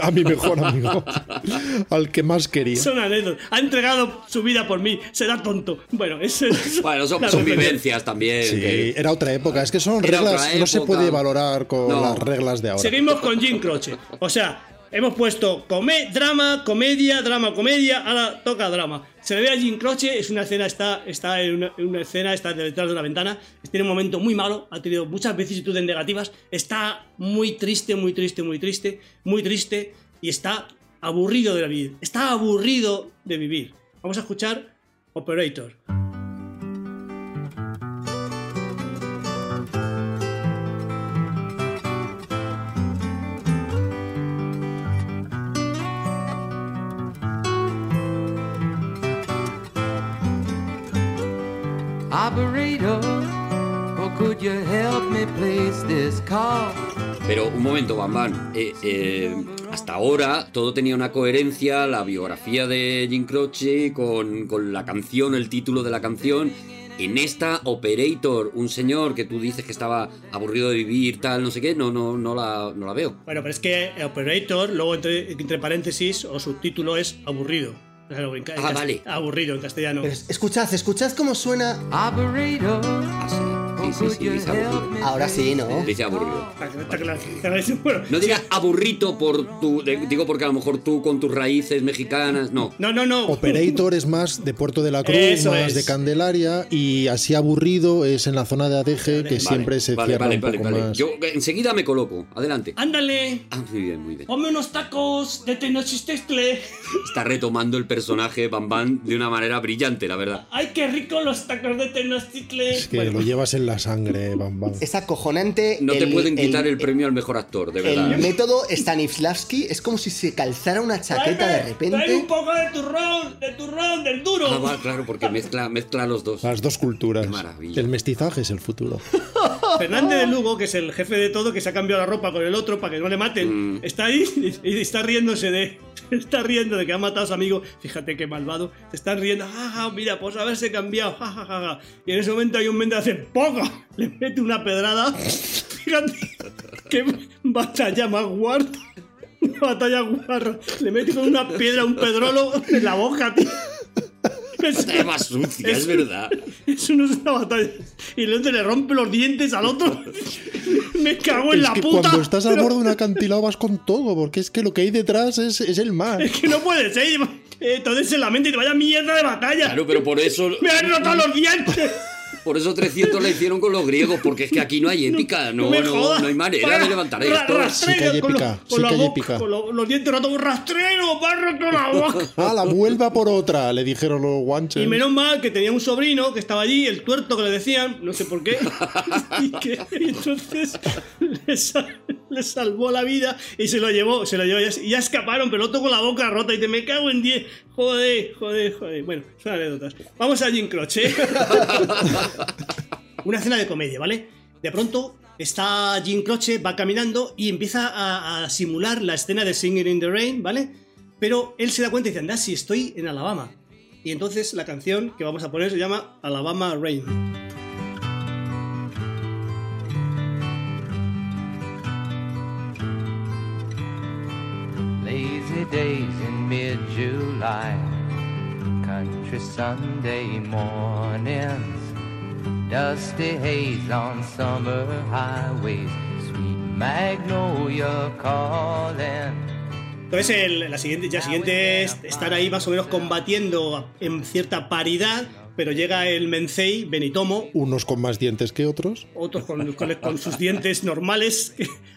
A mi mejor amigo. al que más quería. Son anécdotas. Ha entregado su vida por mí. Será tonto. Bueno, eso es. Bueno, son, vivencias también. Sí, que- era otra época. Es que son Era reglas. No se puede valorar con No. las reglas de ahora. Seguimos con Jim Croce. O sea, hemos puesto come- drama, comedia, drama, comedia. Ahora toca drama. Se le ve a Jim Croce, es una escena, está, está en, una, en una escena, está detrás de una ventana. Tiene un momento muy malo, ha tenido muchas vicisitudes negativas. Está muy triste, muy triste, muy triste, muy triste. Y está aburrido de vivir. Está aburrido de vivir. Vamos a escuchar Operator. Operator, or could you help me place this call? Pero un momento, Bambán. Eh, eh, hasta ahora todo tenía una coherencia, la biografía de Jim Croce con, con la canción, el título de la canción. En esta Operator, un señor que tú dices que estaba aburrido de vivir, tal, no sé qué, no, no, no, la, no la veo. Bueno, pero es que Operator, luego entre, entre paréntesis, o subtítulo es aburrido. Claro, en Ah, vale. Aburrido en castellano. Pero es- escuchad, escuchad cómo suena. Operator, Ah, sí. Sí, sí, sí, dice aburrido. Ahora sí, ¿no? Dice aburrido. Bueno, No digas aburrito por tu. de- digo porque a lo mejor tú con tus raíces mexicanas. No. no, no, no. Operator es más de Puerto de la Cruz, Eso más es. de Candelaria y así aburrido es en la zona de Adeje que siempre se vale, cierra vale, un vale, poco vale. más. Yo eh, enseguida me coloco. Adelante. Ándale, Ah, muy bien, muy bien. ponme unos tacos de Tenochtitlan. Está retomando el personaje Bam Bam de una manera brillante, la verdad. ¡Ay, qué rico los tacos de Tenochtitlan! Es que Bueno, lo llevas en la sangre, Bam Bam. Es acojonante. No te pueden quitar el, el premio al mejor actor, de verdad. El método Stanislavski es como si se calzara una chaqueta de repente. un poco de turrón, de turrón, del duro. Ah, va, claro, porque mezcla, mezcla los dos. Las dos culturas. Qué maravilla. El mestizaje es el futuro. Fernández de Lugo, que es el jefe de todo, que se ha cambiado la ropa con el otro para que no le maten, Mm. está ahí y está riéndose de. Está riendo de que ha matado a su amigo. Fíjate qué malvado. Se está riendo. Ja, ja, mira, pues haberse cambiado. Ja, ja, ja, ja. Y en ese momento hay un mente hace ¡Poca! Le mete una pedrada. Fíjate qué batalla más guarda. Batalla guarra. Le mete con una piedra un pedrolo en la boca, tío. Es- Batalla más sucia, es verdad. Eso no es una batalla. Y el otro le rompe los dientes al otro. Me cago en es la que puta. cuando estás al borde de un acantilado vas con todo, porque es que lo que hay detrás es, es el mar. Es que no puede ser. Eh, Entonces en la mente y te vaya mierda de batalla. Claro, pero por eso. Me han roto los dientes. Por eso 300 la hicieron con los griegos, porque es que aquí no hay épica. No, no, jodas. no hay manera Vaya, de levantar esto. rastrero, Sí que hay con épica, los- sí con la que hay boca, épica. Con lo- los dientes rotos. ¡Rastrero! ¡Me has roto la boca! Ah, la vuelva por otra, le dijeron los guanches. Y menos mal que tenía un sobrino que estaba allí, el tuerto que le decían, no sé por qué, y que y entonces le, sal- le salvó la vida y se lo llevó, se lo llevó, y ya escaparon, pero otro con la boca rota y te me cago en 10. Joder, joder, joder. Bueno, son anécdotas. Vamos a Jim Croce. Una escena de comedia, ¿vale? De pronto está Jim Croce, va caminando y empieza a, simular la escena de Singing in the Rain, ¿vale? Pero él se da cuenta y dice, anda, si estoy en Alabama. Y entonces la canción que vamos a poner se llama Alabama Rain. Lazy days in mid-July, country Sunday mornings, dusty haze on summer highways, sweet magnolia calling. Entonces el- la siguiente, ya siguiente es estar ahí más o menos combatiendo en cierta paridad, pero llega el Mencei, Benitomo, Unos con más dientes que otros. otros con, con- con sus dientes normales.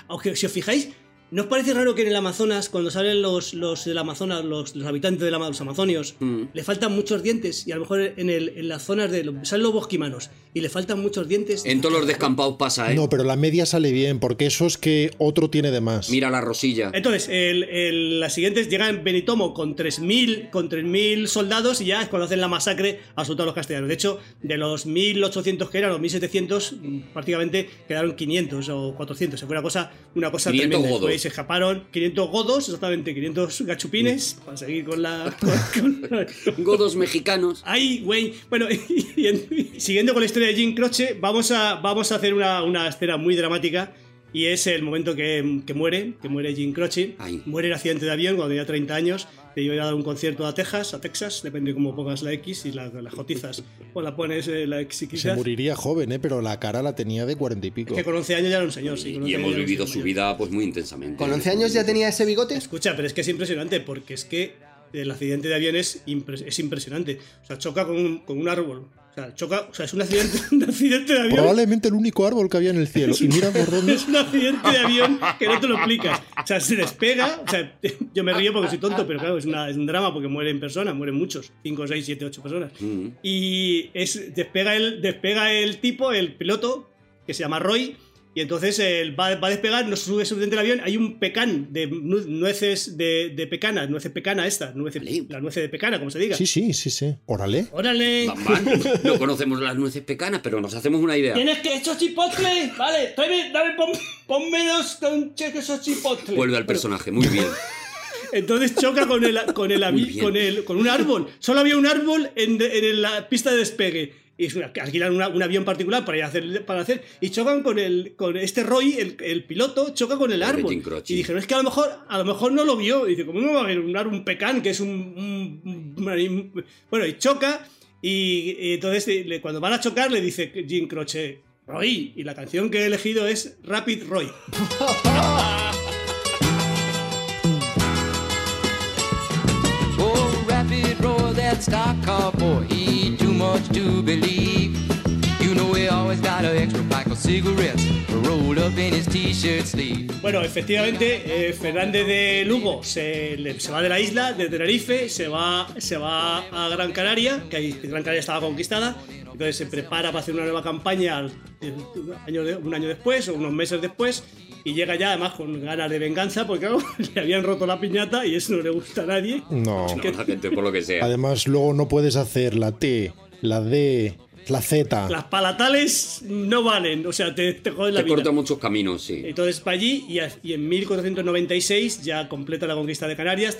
Aunque si os fijáis, ¿no os parece raro que en el Amazonas, cuando salen los, los del Amazonas, los, los habitantes del Ama- los amazonios, Mm. le faltan muchos dientes? Y a lo mejor en, el, en las zonas de... Salen los bosquimanos y le faltan muchos dientes. En todos los descampados pasa, ¿eh? No, pero la media sale bien, porque eso es que otro tiene de más. Mira la rosilla. Entonces, el, el- las siguientes llegan Benitomo con 3.000 con 3.000 soldados y ya es cuando hacen la masacre a todos los castellanos. De hecho, de los 1.800 que eran, los 1.700, mm, prácticamente quedaron 500 o 400. Fue una cosa, una cosa 500 tremenda. godos. Se escaparon 500 godos, exactamente 500 gachupines, para seguir con la... con- con- Godos mexicanos. Ay, güey. Bueno, y, y- y siguiendo con la historia de Jim Croce, vamos a, vamos a hacer una, una escena muy dramática. Y es el momento que, que muere, que muere Jim Croce. Muere en accidente de avión cuando tenía 30 años. Te iba a ir a dar un concierto a Texas, a Texas, depende de cómo pongas la X y la, las jotizas. O la pones eh, la X y Se quizás. moriría joven, ¿eh? pero la cara la tenía de cuarenta y pico. Que con 11 años ya era un señor, sí. con 11 Y hemos vivido su mayor. vida pues muy intensamente. ¿Con 11 años ya tenía ese bigote? Escucha, pero es que es impresionante porque es que el accidente de avión es, impres- es impresionante. O sea, choca con un, con un árbol. O sea, choca, o sea, es un accidente, un accidente de avión. Probablemente el único árbol que había en el cielo. Y mira por dónde. Es un accidente de avión que no te lo explicas. O sea, se despega. O sea, yo me río porque soy tonto, pero claro, es, una- es un drama porque mueren personas, mueren muchos. 5, 6, 7, 8 personas. Mm. Y es, despega, el, despega el tipo, el piloto, que se llama Roy. Y entonces él va, va a despegar, no se sube suficiente el avión. Hay un pecan de nu- nueces de, de pecana, nueces pecana esta, nueces, Vale. la nuez de pecana, como se diga. Sí, sí, sí, sí. Órale. ¡Órale! No conocemos las nueces pecanas, pero nos hacemos una idea. ¿Tienes que esos chipotles? Vale, tráeme, dame, pon- ponme dos con cheque esos chipotles. Vuelve al personaje, muy bien. Entonces choca con el, con el, con el con un árbol. Solo había un árbol en, en la pista de despegue. Y es una- alquilan una- un avión particular para ir a hacer, para hacer. Y chocan con el con este Roy, el, el piloto, choca con el árbol. Y dijeron, es que a lo mejor, a lo mejor no lo vio. Y dice, ¿cómo no va a haber un pecan, que es un, un- un- bueno, y choca. Y, y entonces eh, le- cuando van a chocar le dice Jim Croce, Roy. Y la canción que he elegido es Rapid Roy. much to believe. You know he always got an extra pack of cigarettes rolled up in his t-shirt sleeve. Bueno, efectivamente, eh, Fernández de Lugo se, le- se va de la isla, de Tenerife, se va, se va a Gran Canaria, que ahí Gran Canaria estaba conquistada, entonces se prepara para hacer una nueva campaña un año, de- un año después o unos meses después, y llega ya además con ganas de venganza, porque claro, le habían roto la piñata y eso no le gusta a nadie. No. No, la gente por lo que sea. Además, luego no puedes hacer la T, la D, la Z. Las palatales no valen, o sea, te, te joden la Te vida. corta muchos caminos, sí. Entonces va allí y, a- y en 1496 ya completa la conquista de Canarias.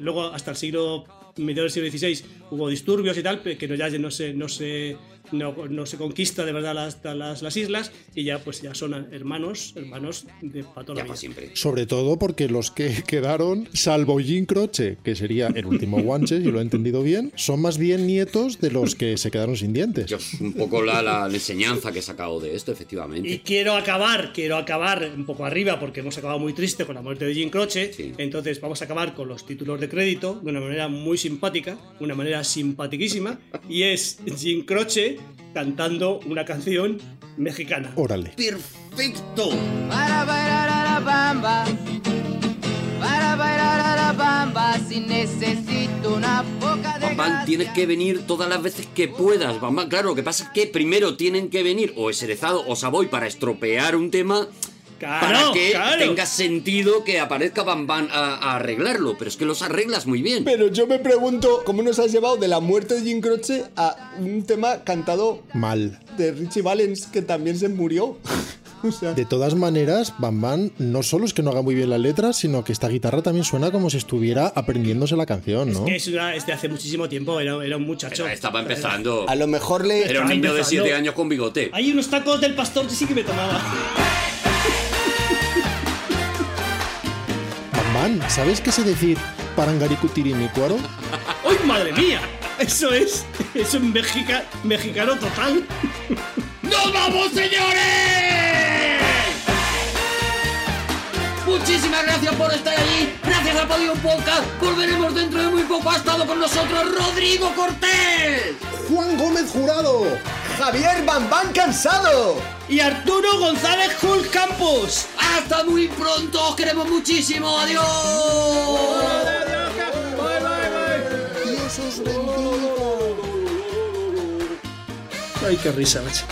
Luego hasta el siglo mediados del siglo XVI hubo disturbios y tal, pero que no, ya no se, no se, no, no se conquista de verdad las, las, las islas y ya pues ya son hermanos, hermanos de para toda la vida. siempre. Sobre todo porque los que quedaron, salvo Jim Croce, que sería el último guanche, si lo he entendido bien, son más bien nietos de los que se quedaron sin dientes. Es un poco la, la enseñanza que he sacado de esto, efectivamente. Y quiero acabar, quiero acabar un poco arriba porque hemos acabado muy triste con la muerte de Jim Croce. Sí. Entonces vamos a acabar con los títulos de crédito de una manera muy simpática, una manera simpaticísima. Y es Jim Croce cantando una canción mexicana. Órale. ¡Perfecto! Para bailar a la bamba, para bailar a la bamba, si necesito una poca de Bambán, tienes que venir todas las veces que puedas. Bambán, claro, lo que pasa es que primero tienen que venir o Eserezado o Savoy para estropear un tema Claro, para que claro. tenga sentido que aparezca Bambán a, a arreglarlo. Pero es que los arreglas muy bien. Pero yo me pregunto, ¿cómo nos has llevado de la muerte de Jim Croce a un tema cantado Mal. de Richie Valens que también se murió? o sea, De todas maneras, Bam Bam no solo es que no haga muy bien la letra, sino que esta guitarra también suena como si estuviera aprendiéndose la canción, ¿no? Que es, una, es de hace muchísimo tiempo, era, era un muchacho. Estaba empezando. a lo mejor le... Era un niño de empezando. 7 años con bigote. Hay unos tacos del pastor que sí que me tomaba. ¿Sabes qué sé decir parangaricutirimícuaro? ¡Ay, madre mía! Eso es, eso es mexica- mexicano total. ¡Nos vamos, señores! Muchísimas gracias por estar allí. Gracias a Podium Podcast. Volveremos dentro de muy poco. Ha estado con nosotros Rodrigo Cortés. ¡Juan Gómez Jurado! Javier Bambán Cansado. Y Arturo González Hulk Campos. Hasta muy pronto. Os queremos muchísimo. Adiós. Dios os bendiga. Ay, qué risa, macho.